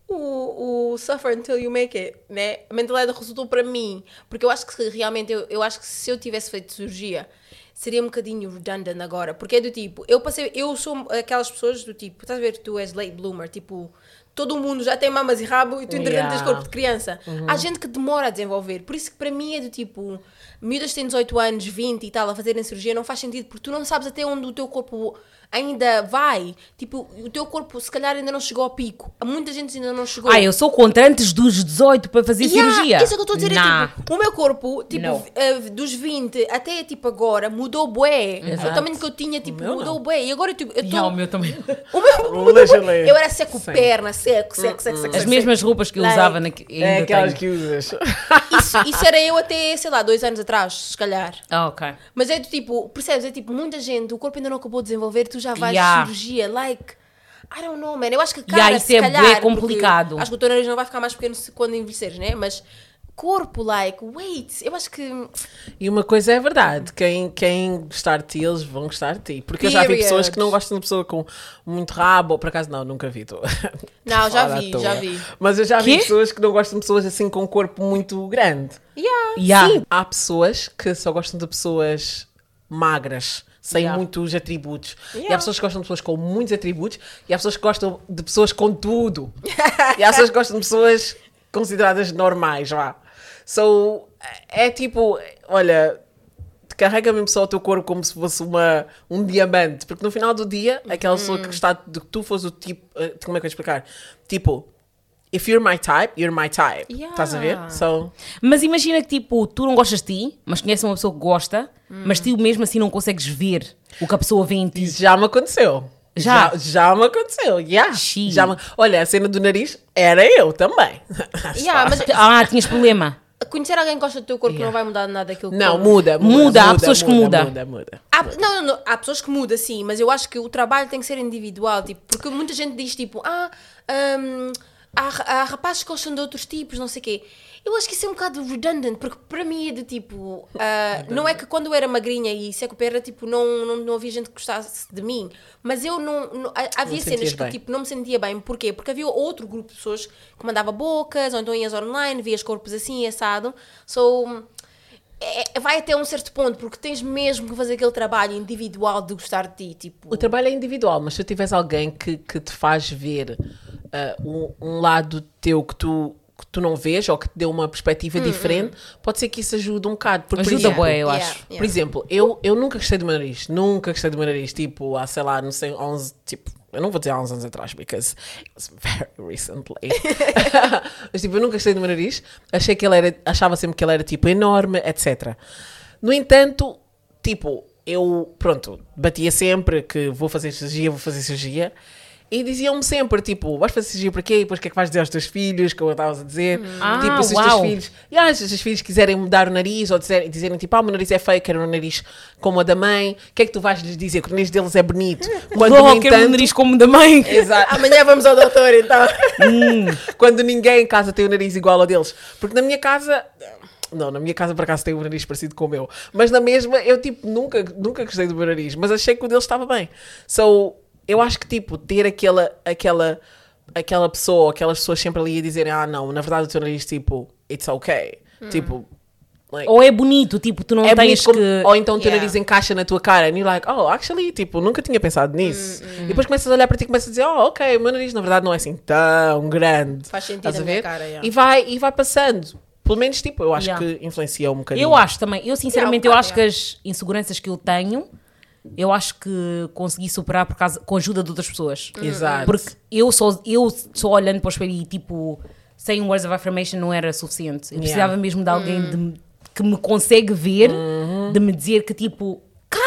Speaker 3: o, o suffer until you make it, né? A mentalidade resultou para mim. Porque eu acho que realmente, eu, eu acho que se eu tivesse feito cirurgia, seria um bocadinho redundant agora. Porque é do tipo, eu passei, eu sou aquelas pessoas do tipo, estás a ver, tu és late bloomer, tipo, todo mundo já tem mamas e rabo e tu entretanto tens corpo de criança. Há gente que demora a desenvolver. Por isso que para mim é do tipo, miúdas têm 18 anos, 20 e tal, a fazerem cirurgia, não faz sentido, porque tu não sabes até onde o teu corpo ainda vai. Tipo, o teu corpo se calhar ainda não chegou ao pico. Muita gente ainda não chegou.
Speaker 2: Ah, eu sou contra antes dos 18 para fazer
Speaker 3: Yeah,
Speaker 2: cirurgia.
Speaker 3: Isso é que eu estou a dizer.
Speaker 2: Nah.
Speaker 3: É, tipo, o meu corpo, tipo, eh, dos 20 até tipo agora, mudou bué. O
Speaker 2: Exato.
Speaker 3: tamanho que eu tinha, tipo, mudou
Speaker 1: não.
Speaker 3: bué. E agora, tipo, eu
Speaker 2: Yeah, o meu também.
Speaker 3: O meu,
Speaker 1: Legendary.
Speaker 3: eu era seco
Speaker 1: Sim.
Speaker 3: perna, seco, seco, seco, seco.
Speaker 2: As
Speaker 3: seco,
Speaker 2: mesmas roupas que eu
Speaker 3: Like,
Speaker 2: usava na, ainda
Speaker 1: É aquelas
Speaker 2: tenho.
Speaker 1: que usas.
Speaker 3: seco. Isso, isso era eu até, sei lá, dois anos atrás, se calhar.
Speaker 2: Ah, ok.
Speaker 3: Mas é do tipo, percebes? É tipo, muita gente, o corpo ainda não acabou de desenvolver, tu já vais
Speaker 2: Yeah.
Speaker 3: cirurgia, like. I don't know, man. Eu acho que a
Speaker 2: Yeah,
Speaker 3: cara,
Speaker 2: isso
Speaker 3: se
Speaker 2: é
Speaker 3: calhar,
Speaker 2: complicado.
Speaker 3: Acho que o teu nariz não vai ficar mais pequeno quando envelheceres, né? Mas corpo, like, wait. Eu acho que.
Speaker 1: E uma coisa é verdade, quem, quem gostar de ti, eles vão gostar de ti. Porque eu já vi
Speaker 3: Period.
Speaker 1: pessoas que não gostam de pessoa com muito rabo, por acaso não, nunca vi. Tô...
Speaker 3: Não, já vi, já vi.
Speaker 1: Mas eu já vi
Speaker 2: Quê?
Speaker 1: pessoas que não gostam de pessoas assim com um corpo muito grande.
Speaker 3: Yeah.
Speaker 2: Yeah.
Speaker 1: Sim, há pessoas que só gostam de pessoas magras, sem
Speaker 2: Yeah.
Speaker 1: muitos atributos. E
Speaker 3: Yeah.
Speaker 1: há pessoas que gostam de pessoas com muitos atributos, e há pessoas que gostam de pessoas com tudo. e há pessoas que gostam de pessoas consideradas normais, vá. So, é tipo, olha, carrega mesmo só o teu corpo como se fosse uma, um diamante, porque no final do dia, aquela pessoa
Speaker 3: Uhum.
Speaker 1: que está, de que tu fosse o tipo, eh, como é que eu ia explicar? Tipo, if you're my type, you're my type.
Speaker 3: Yeah.
Speaker 1: Estás a ver? So,
Speaker 2: Mas imagina que tipo, tu não gostas de ti, mas conheces uma pessoa que gosta, mas tu mesmo assim não consegues ver o que a pessoa vê em ti.
Speaker 1: Isso já me aconteceu.
Speaker 2: Já?
Speaker 1: Já, já me aconteceu, yeah. Já me- Olha, a cena do nariz era eu também.
Speaker 3: Yeah, mas
Speaker 2: Ah, tinhas problema.
Speaker 3: conhecer alguém que gosta do teu corpo
Speaker 1: Yeah.
Speaker 3: não vai mudar nada daquilo que
Speaker 1: Não, muda, muda.
Speaker 2: Muda, há pessoas que muda.
Speaker 1: Muda, muda.
Speaker 3: Há, não, não, não, há pessoas que mudam, sim, mas eu acho que o trabalho tem que ser individual, tipo, porque muita gente diz tipo, ah, hum, há, há rapazes que gostam de outros tipos, não sei o quê. Eu acho que isso é um bocado redundant, porque para mim é de tipo, ah, não é que quando eu era magrinha e seco era tipo, não, não, não havia gente que gostasse de mim, mas eu não, não- havia
Speaker 1: te
Speaker 3: cenas que
Speaker 1: bem.
Speaker 3: tipo, não me sentia bem, porquê? Porque havia outro grupo de pessoas que mandava bocas, ou então ias online, vias corpos assim, assado, so é- vai até um certo ponto, porque tens mesmo que fazer aquele trabalho individual de gostar de ti. Tipo,
Speaker 1: O trabalho é individual, mas se tu tiveres alguém que, que te faz ver ah, um, um lado teu que tu, que tu não vês ou que te dê uma perspectiva diferente, pode ser que isso ajude um bocado. Porque, por
Speaker 2: Ajuda
Speaker 1: exemplo,
Speaker 2: bué, eu
Speaker 3: Yeah,
Speaker 2: acho.
Speaker 3: yeah.
Speaker 1: Por exemplo, eu, eu nunca gostei do meu nariz. Nunca gostei do meu nariz. Tipo, há, sei lá, não sei, 11, tipo, eu não vou dizer há uns anos atrás, because it was very recently. Mas tipo, eu nunca gostei do meu nariz. Achei que ele era, achava sempre que ele era tipo enorme, etc. No entanto, tipo, eu, pronto, batia sempre que vou fazer cirurgia, vou fazer cirurgia. E diziam-me sempre, tipo, vais fazer cirurgia para quê? E depois o que é que vais dizer aos teus filhos? Como eu estavas a dizer.
Speaker 2: Ah,
Speaker 1: tipo, se os teus filhos e se os teus filhos quiserem mudar o nariz ou dizer, dizerem tipo, ah, o meu nariz é feio, quero um nariz como o da mãe, o que é que tu vais lhes dizer? Que o nariz deles é bonito. Quando,
Speaker 2: Oh, quero um
Speaker 1: entanto-
Speaker 2: nariz como o da mãe.
Speaker 1: Exato.
Speaker 3: amanhã vamos ao doutor, então.
Speaker 1: Quando ninguém em casa tem o nariz igual ao deles. Porque na minha casa. Não, na minha casa por acaso tem um nariz parecido com o meu. Mas na mesma, eu tipo, nunca, nunca gostei do meu nariz. Mas achei que o deles estava bem. So, eu acho que tipo, ter aquela, aquela, aquela pessoa, aquelas pessoas sempre ali a dizerem, ah não, na verdade o teu nariz, tipo, it's okay. Tipo, like,
Speaker 2: Ou é bonito, tipo, tu não
Speaker 1: é
Speaker 2: tens
Speaker 1: como-
Speaker 2: que.
Speaker 1: Ou então o teu
Speaker 3: Yeah.
Speaker 1: nariz encaixa na tua cara and you're like, oh, actually, tipo, nunca tinha pensado nisso.
Speaker 3: Hum,
Speaker 1: E depois começas a olhar para ti e começas a dizer, oh, ok, o meu nariz na verdade não é assim tão grande.
Speaker 3: Faz sentido
Speaker 1: Estás a ver?
Speaker 3: cara, yeah.
Speaker 1: e, vai, e vai passando. Pelo menos, tipo, eu acho
Speaker 2: Yeah.
Speaker 1: que influencia um bocadinho.
Speaker 2: Eu acho também, eu sinceramente, eu
Speaker 3: Yeah,
Speaker 2: acho que as inseguranças que eu tenho, eu acho que consegui superar por causa, com a ajuda de outras pessoas.
Speaker 1: Exato.
Speaker 2: Porque eu só, eu só olhando para o espelho e tipo, sem words of affirmation não era suficiente. Eu precisava
Speaker 1: Yeah.
Speaker 2: mesmo de alguém de- que me consegue ver, de me dizer que tipo,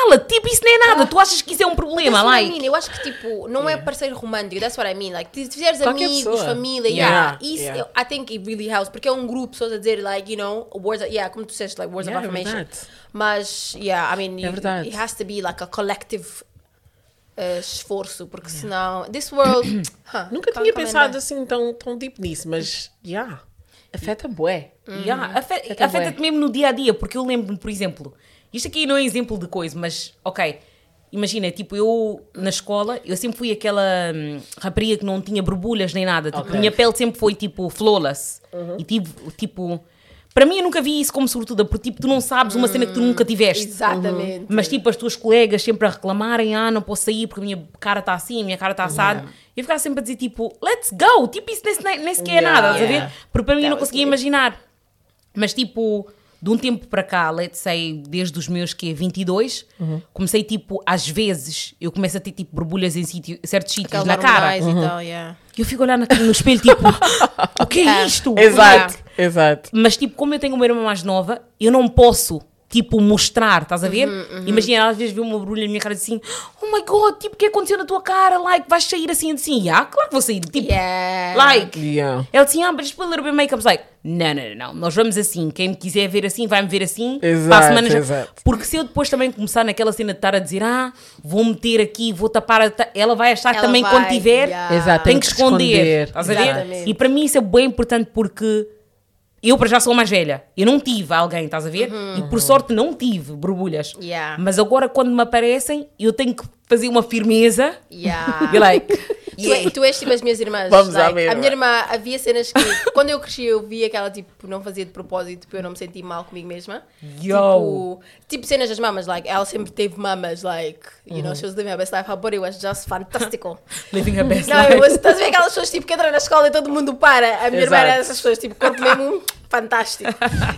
Speaker 2: cala, tipo, isso não é nada, tu achas que isso é um problema,
Speaker 3: I
Speaker 2: like.
Speaker 3: Eu acho que tipo, não é parceiro romântico, that's what I mean. Like, se fizeres
Speaker 1: Qualquer
Speaker 3: amigos,
Speaker 1: pessoa.
Speaker 3: família,
Speaker 1: Yeah.
Speaker 3: yeah, isso
Speaker 1: Yeah.
Speaker 3: I think it really helps, porque é um grupo pessoas a dizer, like, you know, words, of- yeah, como tu disseste, like, words
Speaker 1: Yeah,
Speaker 3: of
Speaker 1: é
Speaker 3: affirmation.
Speaker 1: verdade.
Speaker 3: Mas, yeah, I mean,
Speaker 1: É verdade.
Speaker 3: it has to be like a collective uh, esforço, porque senão, this world, huh,
Speaker 1: Nunca tinha pensado assim tão, tão deep nisso, mas, yeah, afeta bué.
Speaker 2: Yeah, afe-
Speaker 1: Afeta
Speaker 2: Afeta-te
Speaker 1: bué.
Speaker 2: mesmo no dia a dia, porque eu lembro-me, por exemplo, isto aqui não é exemplo de coisa, mas ok, imagina, tipo, eu na escola, eu sempre fui aquela hum, rapariga que não tinha borbulhas nem nada, tipo,
Speaker 1: Ok.
Speaker 2: a minha pele sempre foi tipo flawless e tive, tipo, para mim eu nunca vi isso como sobretudo, porque tipo, tu não sabes uma cena que tu nunca tiveste.
Speaker 3: Exatamente.
Speaker 2: Mas tipo, as tuas colegas sempre a reclamarem, ah, não posso sair porque a minha cara está assim, a minha cara está assada. E eu ficava sempre a dizer, tipo, let's go! Tipo, isso nem, nem sequer é
Speaker 1: Yeah.
Speaker 2: nada, estás a ver?
Speaker 1: Yeah.
Speaker 2: Porque para mim eu não
Speaker 3: That
Speaker 2: conseguia imaginar. Mas tipo, de um tempo para cá, let's say, desde os meus que 22, comecei tipo, às vezes, eu começo a ter tipo borbulhas em sítio, certos sítios na cara.
Speaker 3: hormonais e tal, yeah.
Speaker 2: E eu fico a olhar no espelho, tipo, o que é
Speaker 3: É.
Speaker 2: isto?
Speaker 1: Exato, exato.
Speaker 2: Mas tipo, como eu tenho uma irmã mais nova, eu não posso tipo, mostrar, estás a ver?
Speaker 3: Uhum,
Speaker 2: Imagina, ela às vezes vê uma brulha na minha cara e assim, oh my god, tipo, o que aconteceu na tua cara? Like, vais sair assim, assim, yeah, claro que vou sair, tipo,
Speaker 3: Yeah.
Speaker 2: like,
Speaker 1: Yeah.
Speaker 2: ela disse, ah, but just put a little bit of makeup. I was like, não, não, não, não, nós vamos assim. Quem me quiser ver assim, vai-me ver assim.
Speaker 1: Exato,
Speaker 2: para a semana já-
Speaker 1: exato.
Speaker 2: Porque se eu depois também começar naquela cena de estar a dizer, ah, vou meter aqui, vou tapar, a ta-", ela vai achar que
Speaker 3: Ela
Speaker 2: também
Speaker 3: vai,
Speaker 2: quando tiver,
Speaker 3: yeah.
Speaker 1: Exato,
Speaker 2: tem
Speaker 1: tem
Speaker 2: que
Speaker 1: que
Speaker 2: esconder.
Speaker 1: esconder.
Speaker 2: Estás a ver?
Speaker 3: Exatamente.
Speaker 2: E para mim isso é bem importante porque eu para já sou mais velha. Eu não tive alguém, estás a ver?
Speaker 3: Uhum.
Speaker 2: E por sorte não tive borbulhas.
Speaker 3: Yeah.
Speaker 2: Mas agora quando me aparecem, eu tenho que fazer uma firmeza.
Speaker 3: Yeah.
Speaker 2: E like,
Speaker 3: Tu, é- tu és tipo as minhas irmãs.
Speaker 1: Vamos à
Speaker 3: like,
Speaker 1: mesma.
Speaker 3: A minha irmã havia cenas que quando eu cresci eu via que ela tipo não fazia de propósito para eu não me sentir mal comigo mesma.
Speaker 2: Yo.
Speaker 3: Tipo, tipo cenas das mamas, like ela sempre teve mamas, like, you know, she was living her best life, her body was just fantastical.
Speaker 2: living a best
Speaker 3: Não,
Speaker 2: life.
Speaker 3: eu, estás a ver aquelas pessoas tipo, que entram na escola e todo mundo para. A minha irmã era
Speaker 1: Exato.
Speaker 3: dessas pessoas, tipo, corpo mesmo fantástico.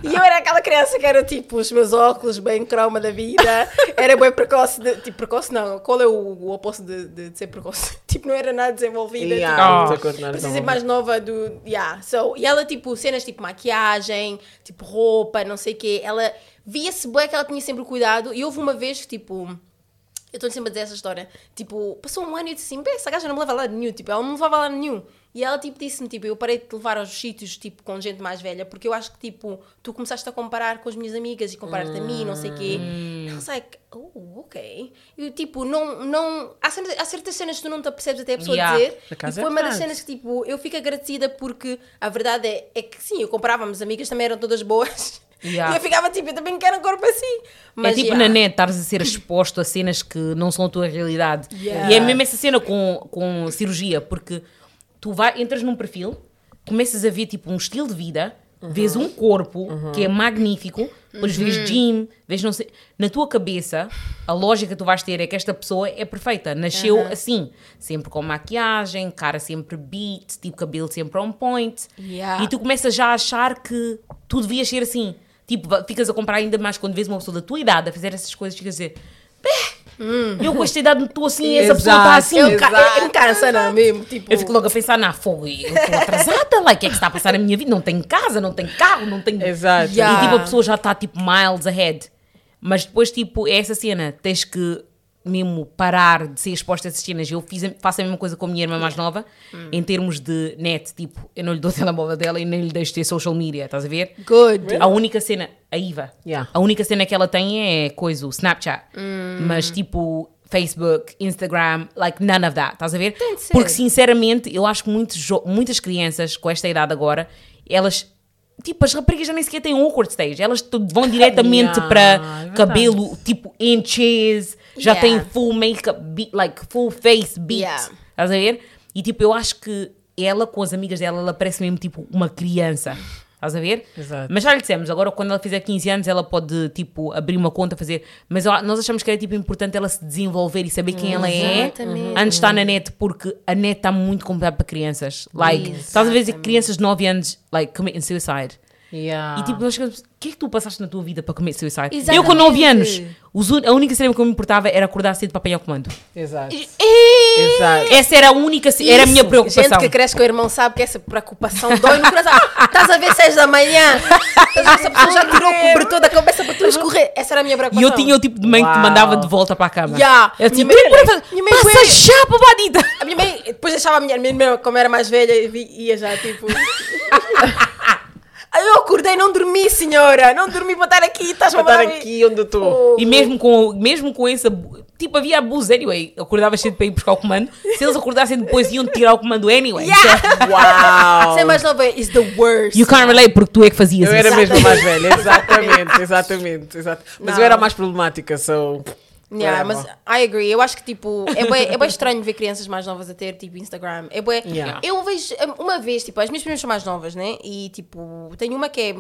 Speaker 3: E eu era aquela criança que era tipo, os meus óculos, bem croma da vida, era bem precoce, de, tipo, precoce não, qual é o, o oposto de, de, de ser precoce? Tipo, não era nada desenvolvida.
Speaker 1: Yeah,
Speaker 3: tipo,
Speaker 2: Oh.
Speaker 3: Precisa ser mais nova do. Yeah. So, e ela, tipo, cenas tipo maquiagem, tipo roupa, não sei o quê. Ela via-se bem que ela tinha sempre cuidado. E houve uma vez que, tipo. Eu estou sempre a dizer essa história. Tipo, passou um ano e eu disse assim: "Bem, essa gaja não me leva lado nenhum. Tipo, ela não me levava lado nenhum. E ela, tipo, disse-me: tipo, eu parei de te levar aos sítios, tipo, com gente mais velha, porque eu acho que, tipo, tu começaste a comparar com as minhas amigas e comparar-te a mim, não sei o quê. I was like, oh, ok. E, tipo, não. não há, cenas- há certas cenas que tu não te apercebes até a pessoa
Speaker 2: Yeah.
Speaker 3: dizer. E
Speaker 1: é
Speaker 3: foi uma das cenas que, tipo, eu fico agradecida porque a verdade é, é que, sim, eu comparava-me, as amigas também eram todas boas.
Speaker 2: Yeah.
Speaker 3: E eu ficava, tipo, eu também quero um corpo assim.
Speaker 2: é tipo
Speaker 3: yeah.
Speaker 2: na net, estares a ser exposto a cenas que não são a tua realidade.
Speaker 3: Yeah.
Speaker 2: E é mesmo essa cena com, com cirurgia, porque tu vai, entras num perfil, começas a ver tipo um estilo de vida, vês um corpo que é magnífico, depois vês gym, vês não sei. Na tua cabeça, a lógica que tu vais ter é que esta pessoa é perfeita, nasceu assim, sempre com maquiagem, cara sempre beat, tipo cabelo sempre on point.
Speaker 3: Yeah.
Speaker 2: E tu começas já a achar que tu devias ser assim. Tipo, ficas a comprar ainda mais quando vês uma pessoa da tua idade a fazer essas coisas, ficas a dizer. "Bé, Eu com esta idade não estou assim, essa pessoa está assim.
Speaker 3: Eu,
Speaker 1: Exato.
Speaker 3: ca- eu cansa, mesmo. Tipo,
Speaker 2: Eu fico logo a pensar, na fogo, eu estou atrasada, like, o que é que está a passar na minha vida? Não tenho casa, não tenho carro, não tenho.
Speaker 1: Exato.
Speaker 3: Yeah.
Speaker 2: E tipo, a pessoa já está tipo miles ahead. Mas depois, tipo, é essa cena, tens que mesmo parar de ser exposta a essas cenas. Eu fiz, faço a mesma coisa com a minha irmã mais nova, em termos de net, tipo, eu não lhe dou o telemóvel dela e nem lhe deixo ter social media, estás a ver?
Speaker 3: good.
Speaker 2: A única cena, a Iva,
Speaker 1: Yeah.
Speaker 2: a única cena que ela tem é coisa, o Snapchat. Mas tipo, Facebook, Instagram, like none of that, estás a ver?
Speaker 3: Tem de ser.
Speaker 2: Porque sinceramente, eu acho que muitos muitas crianças com esta idade agora, elas. Tipo, as raparigas já nem sequer têm awkward stage. Elas vão diretamente
Speaker 1: Yeah, é
Speaker 2: para
Speaker 1: verdade.
Speaker 2: cabelo, tipo, inches, já
Speaker 3: Yeah.
Speaker 2: têm full makeup, be- like, full face beat.
Speaker 3: Yeah.
Speaker 2: Estás a ver? E tipo, eu acho que ela, com as amigas dela, ela parece mesmo tipo uma criança. Estás a ver?
Speaker 1: Exato.
Speaker 2: Mas já lhe dissemos, agora quando ela fizer 15 anos, ela pode, tipo, abrir uma conta, fazer. Mas nós achamos que era, tipo, importante ela se desenvolver e saber quem ela é
Speaker 3: Exatamente.
Speaker 2: antes de estar na net, porque a net está muito complicada para crianças. Like, estás a ver
Speaker 3: Exatamente.
Speaker 2: crianças de 9 anos, like, committing suicide.
Speaker 1: Yeah.
Speaker 2: E tipo, nós chegamos, o que é que tu passaste na tua vida para cometer suicide? Eu
Speaker 3: Exatamente.
Speaker 2: com 9 anos, os a única cena que eu me importava era acordar cedo para apanhar o comando.
Speaker 1: Exato. Exato.
Speaker 2: Essa era a única, era a minha
Speaker 3: Isso.
Speaker 2: preocupação.
Speaker 3: Gente que cresce com o irmão sabe que essa preocupação dói no coração. Estás a ver 6 da manhã, essa pessoa já tirou o cobertor da cabeça para tu escorrer. Essa era a minha
Speaker 2: E
Speaker 3: preocupação.
Speaker 2: eu tinha o tipo de mãe que te mandava de volta para a cama.
Speaker 3: Yeah.
Speaker 2: Eu tinha,
Speaker 3: Minha mãe-
Speaker 2: passa
Speaker 3: minha mãe foi-
Speaker 2: já, babadita.
Speaker 3: A minha mãe, depois deixava a minha, como era mais velha, ia já tipo. Eu acordei, não dormi, senhora. Não dormi para estar aqui. Estás a
Speaker 1: Para estar aqui onde eu estou.
Speaker 2: E mesmo com, mesmo com esse tipo, havia abuso anyway. Acordava cedo para ir buscar o comando. Se eles acordassem depois, iam tirar o comando anyway.
Speaker 3: Yeah.
Speaker 1: Uau!
Speaker 3: Ser mais nova is the worst.
Speaker 2: You can't relate porque tu é que fazias
Speaker 1: Eu era
Speaker 2: isso.
Speaker 1: mesmo a mais velha, exatamente, exatamente, exato. Mas
Speaker 3: Não.
Speaker 1: eu era mais problemática, so.
Speaker 3: Yeah, mas. I agree. Eu acho que tipo, é bem, é bem estranho ver crianças mais novas a ter tipo Instagram. É bem,
Speaker 1: Yeah.
Speaker 3: Eu vejo um, uma vez, tipo, as minhas primas são mais novas, né? E tipo, tenho uma que é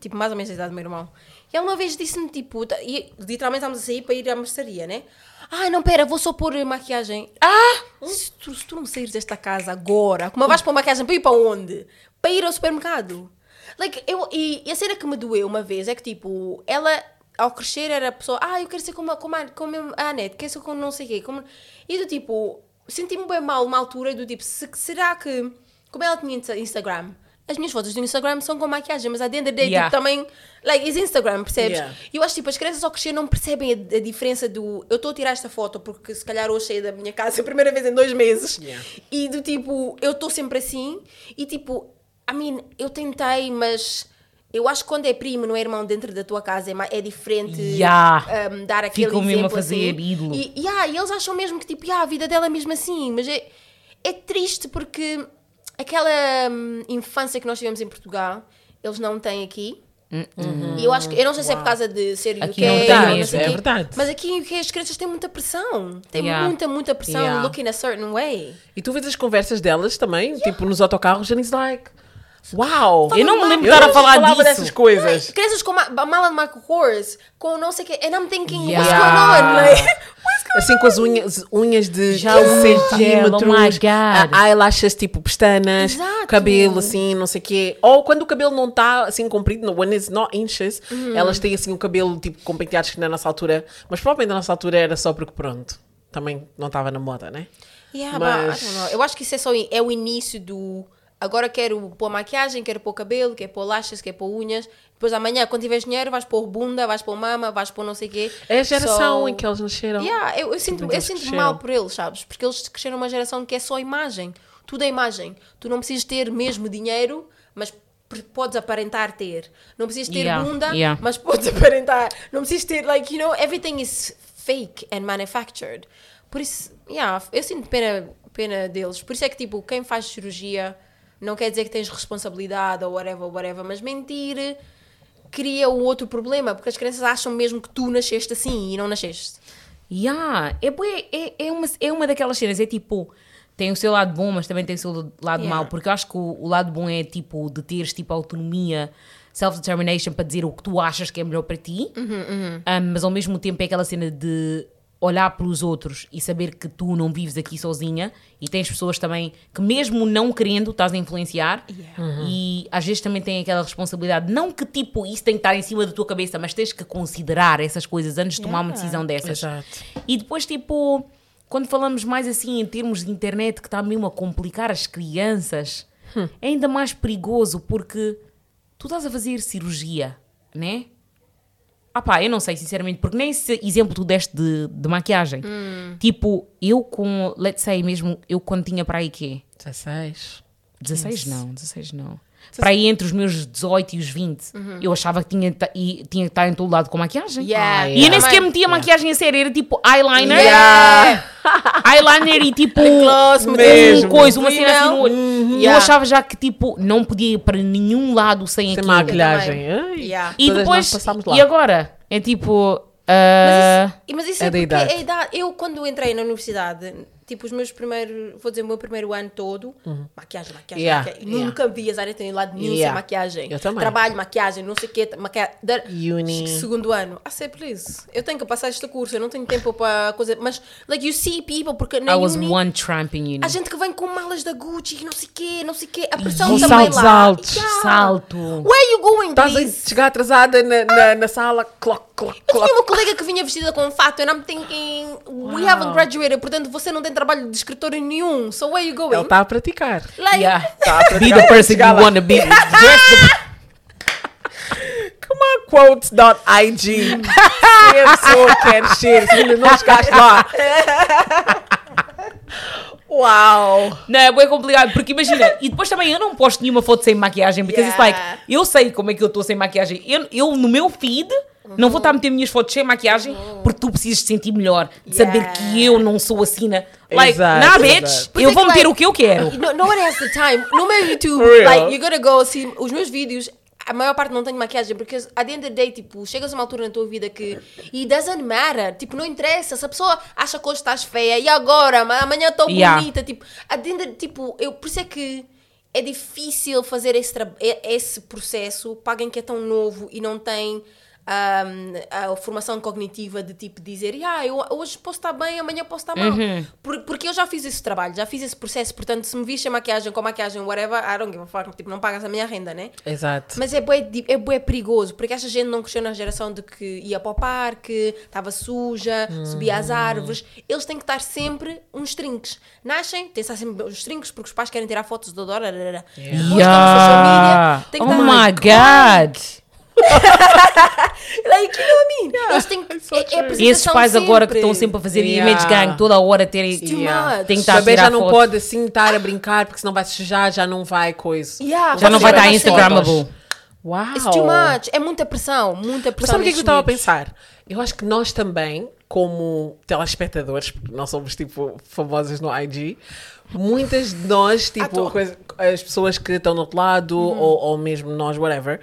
Speaker 3: tipo mais ou menos da idade do meu irmão. E ela uma vez disse-me, tipo, tá- e, literalmente estávamos a sair para ir à mercearia, né? Ai, não, pera, vou só pôr maquiagem. Ah! Se tu, se tu não saíres desta casa agora, como vais pôr maquiagem para ir para onde? Para ir ao supermercado. Like, eu, e, e a cena que me doeu uma vez é que, tipo, ela, ao crescer, era a pessoa, ah, eu quero ser como, a- como, a, como a Anete, quero ser como não sei o quê. Como... E do tipo, senti-me bem mal uma altura do tipo, se, será que, como ela tinha Insta- Instagram, as minhas fotos do Instagram são com maquiagem, mas à dentro day,
Speaker 2: Yeah.
Speaker 3: tipo, também, like, is Instagram, percebes?
Speaker 1: Yeah.
Speaker 3: E eu acho, tipo, as crianças ao crescer não percebem a, a diferença do, eu estou a tirar esta foto porque se calhar hoje saí da minha casa a primeira vez em dois meses,
Speaker 1: Yeah.
Speaker 3: e do tipo, eu estou sempre assim, e tipo, I mean, eu tentei, mas... Eu acho que quando é primo, não é irmão dentro da tua casa, é, é diferente
Speaker 2: Yeah.
Speaker 3: um, dar aquele
Speaker 2: Ficam mesmo a
Speaker 3: exemplo
Speaker 2: fazer
Speaker 3: assim.
Speaker 2: ídolo.
Speaker 3: E, yeah, e eles acham mesmo que tipo, yeah, a vida dela é mesmo assim, mas é, é triste porque aquela hum, infância que nós tivemos em Portugal, eles não têm aqui. E eu acho que, eu não sei se é por causa de ser
Speaker 2: Aqui
Speaker 3: UK
Speaker 2: não tem
Speaker 3: não
Speaker 2: mesmo,
Speaker 3: sei
Speaker 1: é verdade.
Speaker 3: Mas aqui em UK as crianças têm muita pressão. Têm
Speaker 2: Yeah.
Speaker 3: muita, muita pressão
Speaker 1: Yeah.
Speaker 3: looking a certain way.
Speaker 1: E tu vês as conversas delas também, tipo nos autocarros, and it's like, uau!
Speaker 2: Eu não me lembro de estar a
Speaker 1: não
Speaker 2: falar disso.
Speaker 1: dessas coisas.
Speaker 3: Crianças com ma- a mala de Michael Kors, com não sei o quê. And I'm thinking,
Speaker 2: Yeah.
Speaker 3: what's going on? Like, what's going
Speaker 1: Assim com as unhas, unhas de
Speaker 2: Já
Speaker 1: centímetros,
Speaker 2: oh my God.
Speaker 1: a- eyelashes tipo pestanas,
Speaker 3: Exato.
Speaker 1: cabelo assim, não sei o quê. Ou quando o cabelo não está assim comprido, no- when it's not inches,
Speaker 3: Uhum.
Speaker 1: elas têm assim o cabelo tipo com penteados que na nossa altura, mas provavelmente na nossa altura era só porque pronto, também não estava na moda, né?
Speaker 3: Yeah,
Speaker 1: Mas-
Speaker 3: but I don't know. Eu acho que isso é só é o início do. Agora quero pôr maquiagem, quero pôr cabelo, quero pôr lashes, quero pôr unhas. Depois amanhã, quando tiveres dinheiro, vais pôr bunda, vais pôr mama, vais pôr não sei o quê.
Speaker 1: É a geração
Speaker 3: So-
Speaker 1: em que eles nasceram.
Speaker 3: Yeah, eu, eu sinto, eu sinto
Speaker 1: cresceram.
Speaker 3: mal por eles, sabes? Porque eles cresceram uma geração que é só imagem. Tudo é imagem. Tu não precisas ter mesmo dinheiro, mas podes aparentar ter. Não precisas ter
Speaker 2: Yeah,
Speaker 3: bunda,
Speaker 2: yeah.
Speaker 3: mas podes aparentar. Não precisas ter, like, you know, everything is fake and manufactured. Por isso, yeah, eu sinto pena, pena deles. Por isso é que, tipo, quem faz cirurgia não quer dizer que tens responsabilidade ou whatever, whatever, mas mentir cria o outro problema, porque as crianças acham mesmo que tu nasceste assim e não nasceste.
Speaker 2: Yeah, é, é, é, uma, é uma daquelas cenas, é tipo, tem o seu lado bom, mas também tem o seu lado
Speaker 3: Yeah.
Speaker 2: mau, porque eu acho que o, o lado bom é tipo de teres tipo autonomia, self-determination para dizer o que tu achas que é melhor para ti,
Speaker 3: Uhum,
Speaker 2: Um, mas ao mesmo tempo é aquela cena de olhar pelos outros e saber que tu não vives aqui sozinha e tens pessoas também que mesmo não querendo estás a influenciar e às vezes também tem aquela responsabilidade não que tipo isso tem que estar em cima da tua cabeça mas tens que considerar essas coisas antes de tomar uma
Speaker 3: Yeah.
Speaker 2: decisão dessas.
Speaker 1: Exato.
Speaker 2: e depois tipo quando falamos mais assim em termos de internet que está mesmo a complicar as crianças é ainda mais perigoso porque tu estás a fazer cirurgia né ah pá, eu não sei, sinceramente, porque nem esse exemplo tu deste de, de maquiagem. Tipo, eu com, let's say mesmo, eu quando tinha para aí quê?
Speaker 1: 16.
Speaker 2: 16 não, 16 não. Para aí entre os meus 18 e os 20, eu achava que tinha, e, tinha que estar em todo lado com maquiagem.
Speaker 3: Yeah.
Speaker 2: E eu nem sequer metia maquiagem a sério, era tipo eyeliner,
Speaker 3: Yeah.
Speaker 2: eyeliner e tipo
Speaker 3: gloss,
Speaker 2: um
Speaker 1: mesmo.
Speaker 2: coisa, uma cena assim no olho.
Speaker 3: Uhum.
Speaker 2: Eu
Speaker 3: Yeah.
Speaker 2: achava já que tipo, não podia ir para nenhum lado sem,
Speaker 1: Sem
Speaker 2: aquilo.
Speaker 1: maquilhagem.
Speaker 3: Yeah.
Speaker 2: E
Speaker 1: todas
Speaker 2: depois, e agora? É tipo. ah,
Speaker 3: E- Mas isso
Speaker 1: É
Speaker 3: é,
Speaker 1: da
Speaker 3: porque
Speaker 1: idade.
Speaker 3: é a idade. Eu, quando entrei na universidade, tipo, os meus primeiros, vou dizer, o meu primeiro ano todo, maquiagem, maquiagem,
Speaker 1: Yeah,
Speaker 3: maquiagem.
Speaker 1: yeah.
Speaker 3: Nunca vi as áreas terem lado nenhum sem
Speaker 1: Yeah.
Speaker 3: maquiagem.
Speaker 1: Eu também.
Speaker 3: Trabalho, maquiagem, não sei o quê, maquiagem.
Speaker 1: Uni.
Speaker 3: Segundo ano. Ah, sei, please. Eu tenho que passar este curso, eu não tenho tempo para coisa. Mas, like, you see people, porque na
Speaker 2: I was
Speaker 3: uni,
Speaker 2: one tramp in uni.
Speaker 3: Há gente que vem com malas da Gucci, não sei o quê, não sei o quê. A pressão também
Speaker 1: saltos
Speaker 3: lá.
Speaker 1: altos.
Speaker 2: Salto.
Speaker 3: Where you going,
Speaker 1: Estás a chegar atrasada na, na, na sala, clock,
Speaker 3: Eu tinha uma colega que vinha vestida com um fato and I'm thinking, we haven't graduated, portanto você não tem trabalho de escritório nenhum. So where you going?
Speaker 1: Ele está a praticar.
Speaker 3: Like,
Speaker 2: Yeah.
Speaker 1: Está a praticar.
Speaker 2: Be the person you wanna be.
Speaker 1: Come on, quotes.ig. Se a pessoa quer ser, se ainda não chegaste lá. Uau!
Speaker 2: Não, é bem complicado, porque imagina, e depois também eu não posto nenhuma foto sem maquiagem, porque it's like,
Speaker 3: Yeah.
Speaker 2: eu sei como é que eu estou sem maquiagem. Eu, eu no meu feed não vou estar a meter minhas fotos sem maquiagem, porque tu precisas te sentir melhor, de saber
Speaker 3: Yeah.
Speaker 2: que eu não sou assim na. Like,
Speaker 1: Exato,
Speaker 2: nah, bitch,
Speaker 3: Por
Speaker 2: eu vou
Speaker 3: é que,
Speaker 2: meter
Speaker 3: like,
Speaker 2: o que eu quero.
Speaker 3: No, no one has the time. No meu YouTube, like, you gotta go see os meus vídeos. A maior parte não tenho maquiagem, porque at the end of the day, tipo, chegas a uma altura na tua vida que it doesn't matter, tipo, não interessa. Se a pessoa acha que hoje estás feia, e agora? Amanhã estou
Speaker 2: Yeah.
Speaker 3: bonita, tipo, at the end of, tipo, eu, por isso é que é difícil fazer esse, e- esse processo para alguém que é tão novo e não tem ahm, a formação cognitiva de tipo dizer, ah, eu hoje posso estar bem, amanhã posso estar mal. Por- porque eu já fiz esse trabalho, já fiz esse processo, portanto, se me viste a maquiagem com maquiagem, whatever, I don't give a fuck, tipo, não pagas a minha renda, né?
Speaker 1: Exato.
Speaker 3: Mas é bué, é bué perigoso, porque esta gente não questiona a geração de que ia para o parque, estava suja, subia às árvores. Eles têm que estar sempre uns trinques. Nascem, têm que estar sempre uns trinques, porque os pais querem tirar fotos do Dora. Depois estão no social media,
Speaker 2: Oh my
Speaker 3: dar-
Speaker 2: god!
Speaker 3: Like, you know what I mean? Eles têm que. É, é apresentação
Speaker 2: E esses pais agora que
Speaker 3: sempre.
Speaker 2: estão sempre a fazer
Speaker 1: Yeah.
Speaker 2: image gang toda a hora terem.
Speaker 3: too
Speaker 1: Yeah.
Speaker 3: much.
Speaker 2: Tem que estar
Speaker 1: já não
Speaker 2: fotos.
Speaker 1: pode assim estar a brincar, porque senão vai sujar, já não vai coisa.
Speaker 3: Yeah,
Speaker 2: Já não vai estar
Speaker 3: mais
Speaker 2: Instagrammable.
Speaker 1: Uau!
Speaker 3: It's too much. É muita pressão, muita
Speaker 1: Mas
Speaker 3: pressão.
Speaker 1: sabe o que é que eu estava a pensar? Eu acho que nós também, como telespectadores, porque nós somos tipo famosas no IG, muitas de nós, tipo, coisa- as pessoas que estão no outro lado, ou, ou mesmo nós, whatever.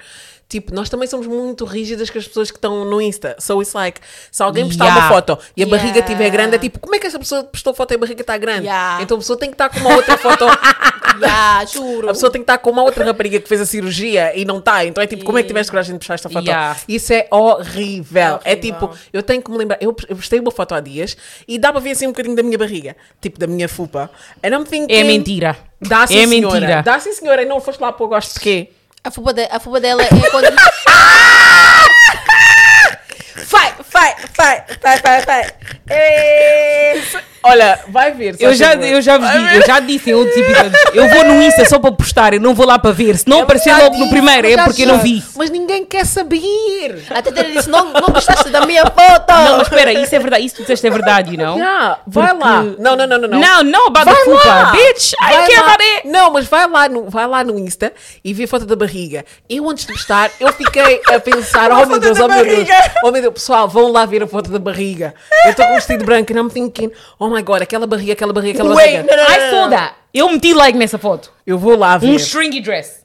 Speaker 1: Tipo, nós também somos muito rígidas com as pessoas que estão no Insta. So it's like, se alguém postar
Speaker 2: Yeah.
Speaker 1: uma foto e a
Speaker 3: Yeah.
Speaker 1: barriga estiver grande, é tipo, como é que essa pessoa postou foto e a barriga está grande?
Speaker 3: Yeah.
Speaker 1: Então a pessoa tem que estar com uma outra foto.
Speaker 3: Yeah, juro.
Speaker 1: A pessoa tem que estar com uma outra rapariga que fez a cirurgia e não está. Então é tipo, como é que tiveste coragem de postar esta foto? Isso é horrível. É
Speaker 3: horrível.
Speaker 1: tipo, eu tenho que me lembrar. Eu, eu postei uma foto há dias e dá para ver assim um bocadinho da minha barriga, tipo da minha fupa. And I'm thinking,
Speaker 2: É mentira.
Speaker 1: Dá sim,
Speaker 2: É
Speaker 1: senhora.
Speaker 2: mentira.
Speaker 1: Dá sim, senhora. E não foste lá para o gosto de quê?
Speaker 3: A fuba, de- a fuba dela é quando. vai, vai, vai, vai, vai, vai. É...
Speaker 1: Olha, vai ver.
Speaker 2: Eu já, eu, já vos
Speaker 1: Vai
Speaker 2: di- eu já disse em outros episódios. Eu vou no Insta só para postar, eu não vou lá para ver. Se não aparecer
Speaker 1: Já
Speaker 2: logo no
Speaker 1: disse,
Speaker 2: primeiro, é
Speaker 1: já
Speaker 2: porque eu não vi.
Speaker 1: Mas ninguém quer saber.
Speaker 3: A Tete disse: não, não gostaste da minha foto.
Speaker 2: Não, mas espera, isso é verdade. Isso que tu disseste é verdade, you know?
Speaker 1: Yeah, vai
Speaker 2: Porque-
Speaker 1: lá. Não, não, não, não. não.
Speaker 2: Não, não, about
Speaker 1: Vai
Speaker 2: the fupa.
Speaker 1: lá.
Speaker 2: Bitch, I
Speaker 1: Vai
Speaker 2: care
Speaker 1: lá.
Speaker 2: about it.
Speaker 1: Não, mas vai lá, no, vai lá no Insta e vê a foto da barriga. Eu, antes de postar, eu fiquei a pensar: oh meu
Speaker 3: foto
Speaker 1: Deus, oh meu Deus, oh meu Deus, pessoal, vão lá ver a foto da barriga. Eu estou com um vestido branco e não me thinking: oh my god, aquela barriga, aquela barriga, aquela
Speaker 3: Wait,
Speaker 1: barriga.
Speaker 3: não, não,
Speaker 2: I saw that. Eu meti like nessa foto.
Speaker 1: Eu vou lá ver.
Speaker 2: Um stringy dress.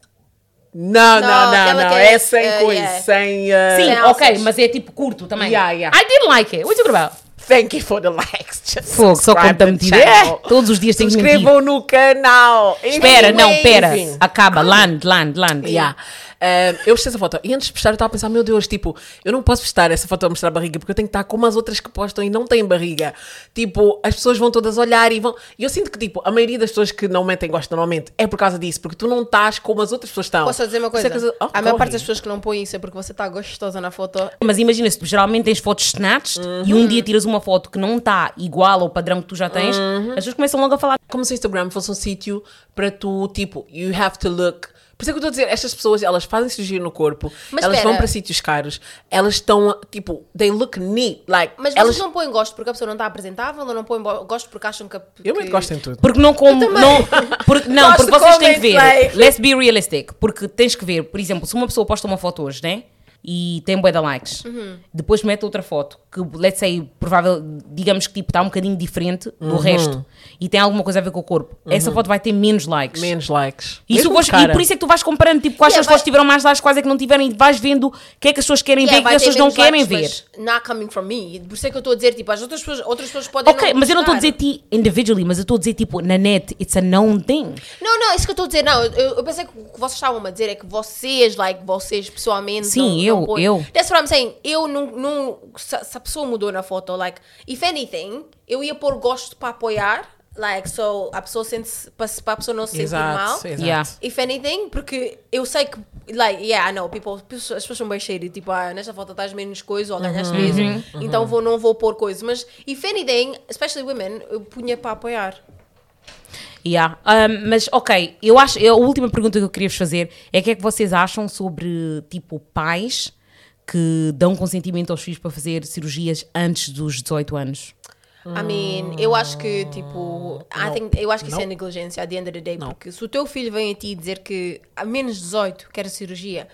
Speaker 1: Não, não,
Speaker 3: Não,
Speaker 1: não, não. É
Speaker 3: é,
Speaker 1: sem
Speaker 3: uh,
Speaker 1: coisa,
Speaker 3: yeah.
Speaker 1: sem. uh,
Speaker 2: Sim,
Speaker 3: Sem
Speaker 2: ok,
Speaker 3: alças.
Speaker 2: mas é tipo curto também.
Speaker 1: Yeah, yeah.
Speaker 2: I didn't like it. What you talking about?
Speaker 1: Thank you for the likes. Just
Speaker 2: Fogo, só conta mentira. É, todos os dias tem que mentir.
Speaker 1: Subscrevam no canal.
Speaker 2: Espera, não, pera. Acaba, land, land, land.
Speaker 1: Yeah. Ah, eu postei essa foto e antes de postar eu estava a pensar, meu Deus, tipo, eu não posso postar essa foto a mostrar a barriga porque eu tenho que estar como as outras que postam e não têm barriga. Tipo, as pessoas vão todas olhar e vão. E eu sinto que, tipo, a maioria das pessoas que não metem gosto normalmente é por causa disso, porque tu não estás como as outras pessoas estão.
Speaker 3: Posso dizer uma
Speaker 1: Isso
Speaker 3: coisa?
Speaker 1: é coisa- Oh,
Speaker 3: a maior parte das pessoas que não põem isso é porque você está gostosa na foto.
Speaker 2: Mas imagina, se tu geralmente tens fotos snatched e
Speaker 1: Uhum.
Speaker 2: um dia tiras uma foto que não está igual ao padrão que tu já tens,
Speaker 1: Uhum.
Speaker 2: as pessoas começam logo a falar.
Speaker 1: Como se o Instagram fosse um sítio para tu, tipo, you have to look. Por isso é que eu estou a dizer, estas pessoas, elas fazem cirurgia no corpo,
Speaker 3: Mas
Speaker 1: elas
Speaker 3: espera.
Speaker 1: vão para sítios caros, elas estão, tipo, they look neat, like,
Speaker 3: Mas
Speaker 1: elas...
Speaker 3: vocês não põem gosto porque a pessoa não está apresentável ou não põem gosto porque acham que. a-
Speaker 1: Eu
Speaker 3: que...
Speaker 1: muito gosto em tudo.
Speaker 2: Porque não como. Não, porque, não, porque vocês têm que ver.
Speaker 3: like.
Speaker 2: Let's be realistic. Porque tens que ver, por exemplo, se uma pessoa posta uma foto hoje, né? E tem bué de likes.
Speaker 3: Uhum.
Speaker 2: Depois mete outra foto que, let's say, provável, digamos que tipo, está um bocadinho diferente do
Speaker 1: Uhum.
Speaker 2: resto e tem alguma coisa a ver com o corpo. Essa foto vai ter menos likes.
Speaker 1: Menos likes.
Speaker 2: Isso e por isso é que tu vais comparando tipo, quais
Speaker 3: Yeah,
Speaker 2: são as fotos
Speaker 3: vai-
Speaker 2: tiveram mais likes, quais é que não tiveram e vais vendo o que é que as pessoas querem
Speaker 3: Yeah,
Speaker 2: ver e o que as pessoas não querem ver.
Speaker 3: likes, mas Not coming from me. Por isso é que eu estou a dizer, tipo, as outras pessoas, outras pessoas podem.
Speaker 2: Ok, mas eu não estou a dizer ti individually, mas eu estou a dizer tipo na net, it's a known thing.
Speaker 3: Não, não, isso que eu estou a dizer, não. Eu, eu pensei que o que vocês estavam a dizer é que vocês, like, vocês pessoalmente.
Speaker 2: Sim,
Speaker 3: não,
Speaker 2: eu, eu.
Speaker 3: That's what I'm saying. Eu não. não se, se a pessoa mudou na foto, like, if anything, eu ia pôr gosto para apoiar, like, so a pessoa sente-se. para para a pessoa não se sentir mal.
Speaker 1: Exato.
Speaker 2: Yeah.
Speaker 3: If anything, porque eu sei que, like, yeah, I know, people, as pessoas são bem cheiras, tipo, ah, nesta foto estás menos coisa ou ganhaste
Speaker 2: Uhum.
Speaker 3: peso, então vou, não vou pôr coisa. Mas, if anything, especially women, eu punha para apoiar.
Speaker 2: Yeah. Um, mas ok, eu acho, eu- a última pergunta que eu queria vos fazer é o que é que vocês acham sobre tipo pais que dão consentimento aos filhos para fazer cirurgias antes dos 18 anos?
Speaker 3: I mean, eu acho que, tipo, I think, eu acho que isso é negligência at the end of the day, porque se o teu filho vem a ti dizer que a menos de 18 quer cirurgia,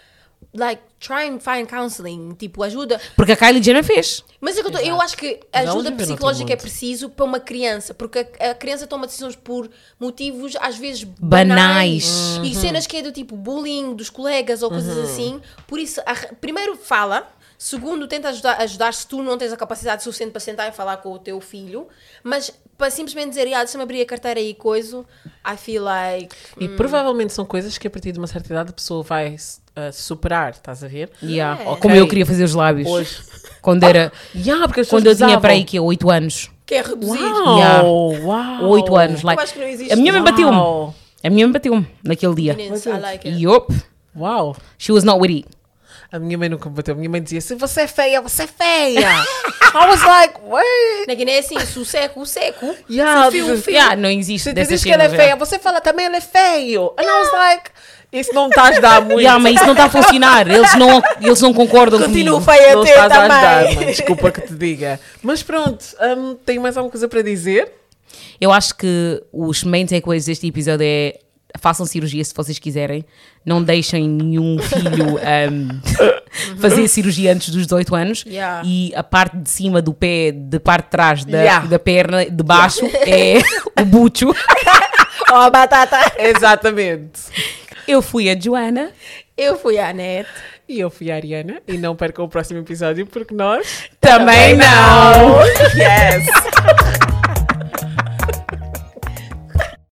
Speaker 3: like, try and find counseling, tipo, ajuda.
Speaker 2: Porque a Kylie Jenner fez.
Speaker 3: Mas é que eu, tô- eu acho que ajuda psicológica é preciso para uma criança, porque a, a criança toma decisões por motivos às vezes banais,
Speaker 2: Banais.
Speaker 3: e cenas que é do tipo bullying dos colegas ou coisas assim. Por isso, a- primeiro fala, Segundo, tenta ajudar, ajudar se tu não tens a capacidade suficiente para sentar e falar com o teu filho. Mas para simplesmente dizer, ah, deixa-me abrir a carteira e coisa, I feel like.
Speaker 1: E provavelmente são coisas que a partir de uma certa idade a pessoa vai uh, superar, estás a ver?
Speaker 2: Yeah.
Speaker 3: É.
Speaker 2: Como eu queria fazer os lábios.
Speaker 1: Hoje.
Speaker 2: Quando era.
Speaker 1: Yeah, porque as
Speaker 2: quando eu tinha para aí que 8 anos.
Speaker 3: Que é reduzir.
Speaker 1: Uau,
Speaker 2: Yeah.
Speaker 1: uau.
Speaker 2: 8 anos. Like,
Speaker 3: acho que não existe.
Speaker 2: a minha mãe bateu-me. A minha mãe bateu-me naquele dia.
Speaker 3: I like it.
Speaker 2: Yup.
Speaker 1: Uau.
Speaker 2: She was not with it.
Speaker 1: A minha mãe nunca me bateu. A minha mãe dizia: se você é feia, você é feia. I was like, wait.
Speaker 3: Na Guiné é assim, se o seco, o seco.
Speaker 1: Yeah,
Speaker 3: se o fio, fio.
Speaker 2: Yeah, não existe
Speaker 1: Se diz que ela é feia, você fala também ele é feio. And I was like, isso não está a ajudar muito.
Speaker 2: Yeah, mas isso não está a funcionar. Eles não, eles não concordam
Speaker 3: Continuo
Speaker 2: comigo.
Speaker 3: feia
Speaker 1: não
Speaker 3: a ter
Speaker 1: estás a ajudar,
Speaker 3: também.
Speaker 1: mãe. Desculpa que te diga. Mas pronto, tenho mais alguma coisa para dizer?
Speaker 2: Eu acho que os main takeaways deste episódio é façam cirurgia se vocês quiserem. Não deixem nenhum filho um, fazer cirurgia antes dos 18 anos.
Speaker 3: Yeah.
Speaker 2: E a parte de cima do pé, de parte de trás da,
Speaker 1: Yeah.
Speaker 2: da perna, de baixo, é o bucho.
Speaker 3: Ó, a batata.
Speaker 1: Exatamente.
Speaker 2: Eu fui a Joana.
Speaker 3: Eu fui a Anete.
Speaker 1: E eu fui a Ariana. E não percam o próximo episódio porque nós
Speaker 2: Também não.
Speaker 1: Yes!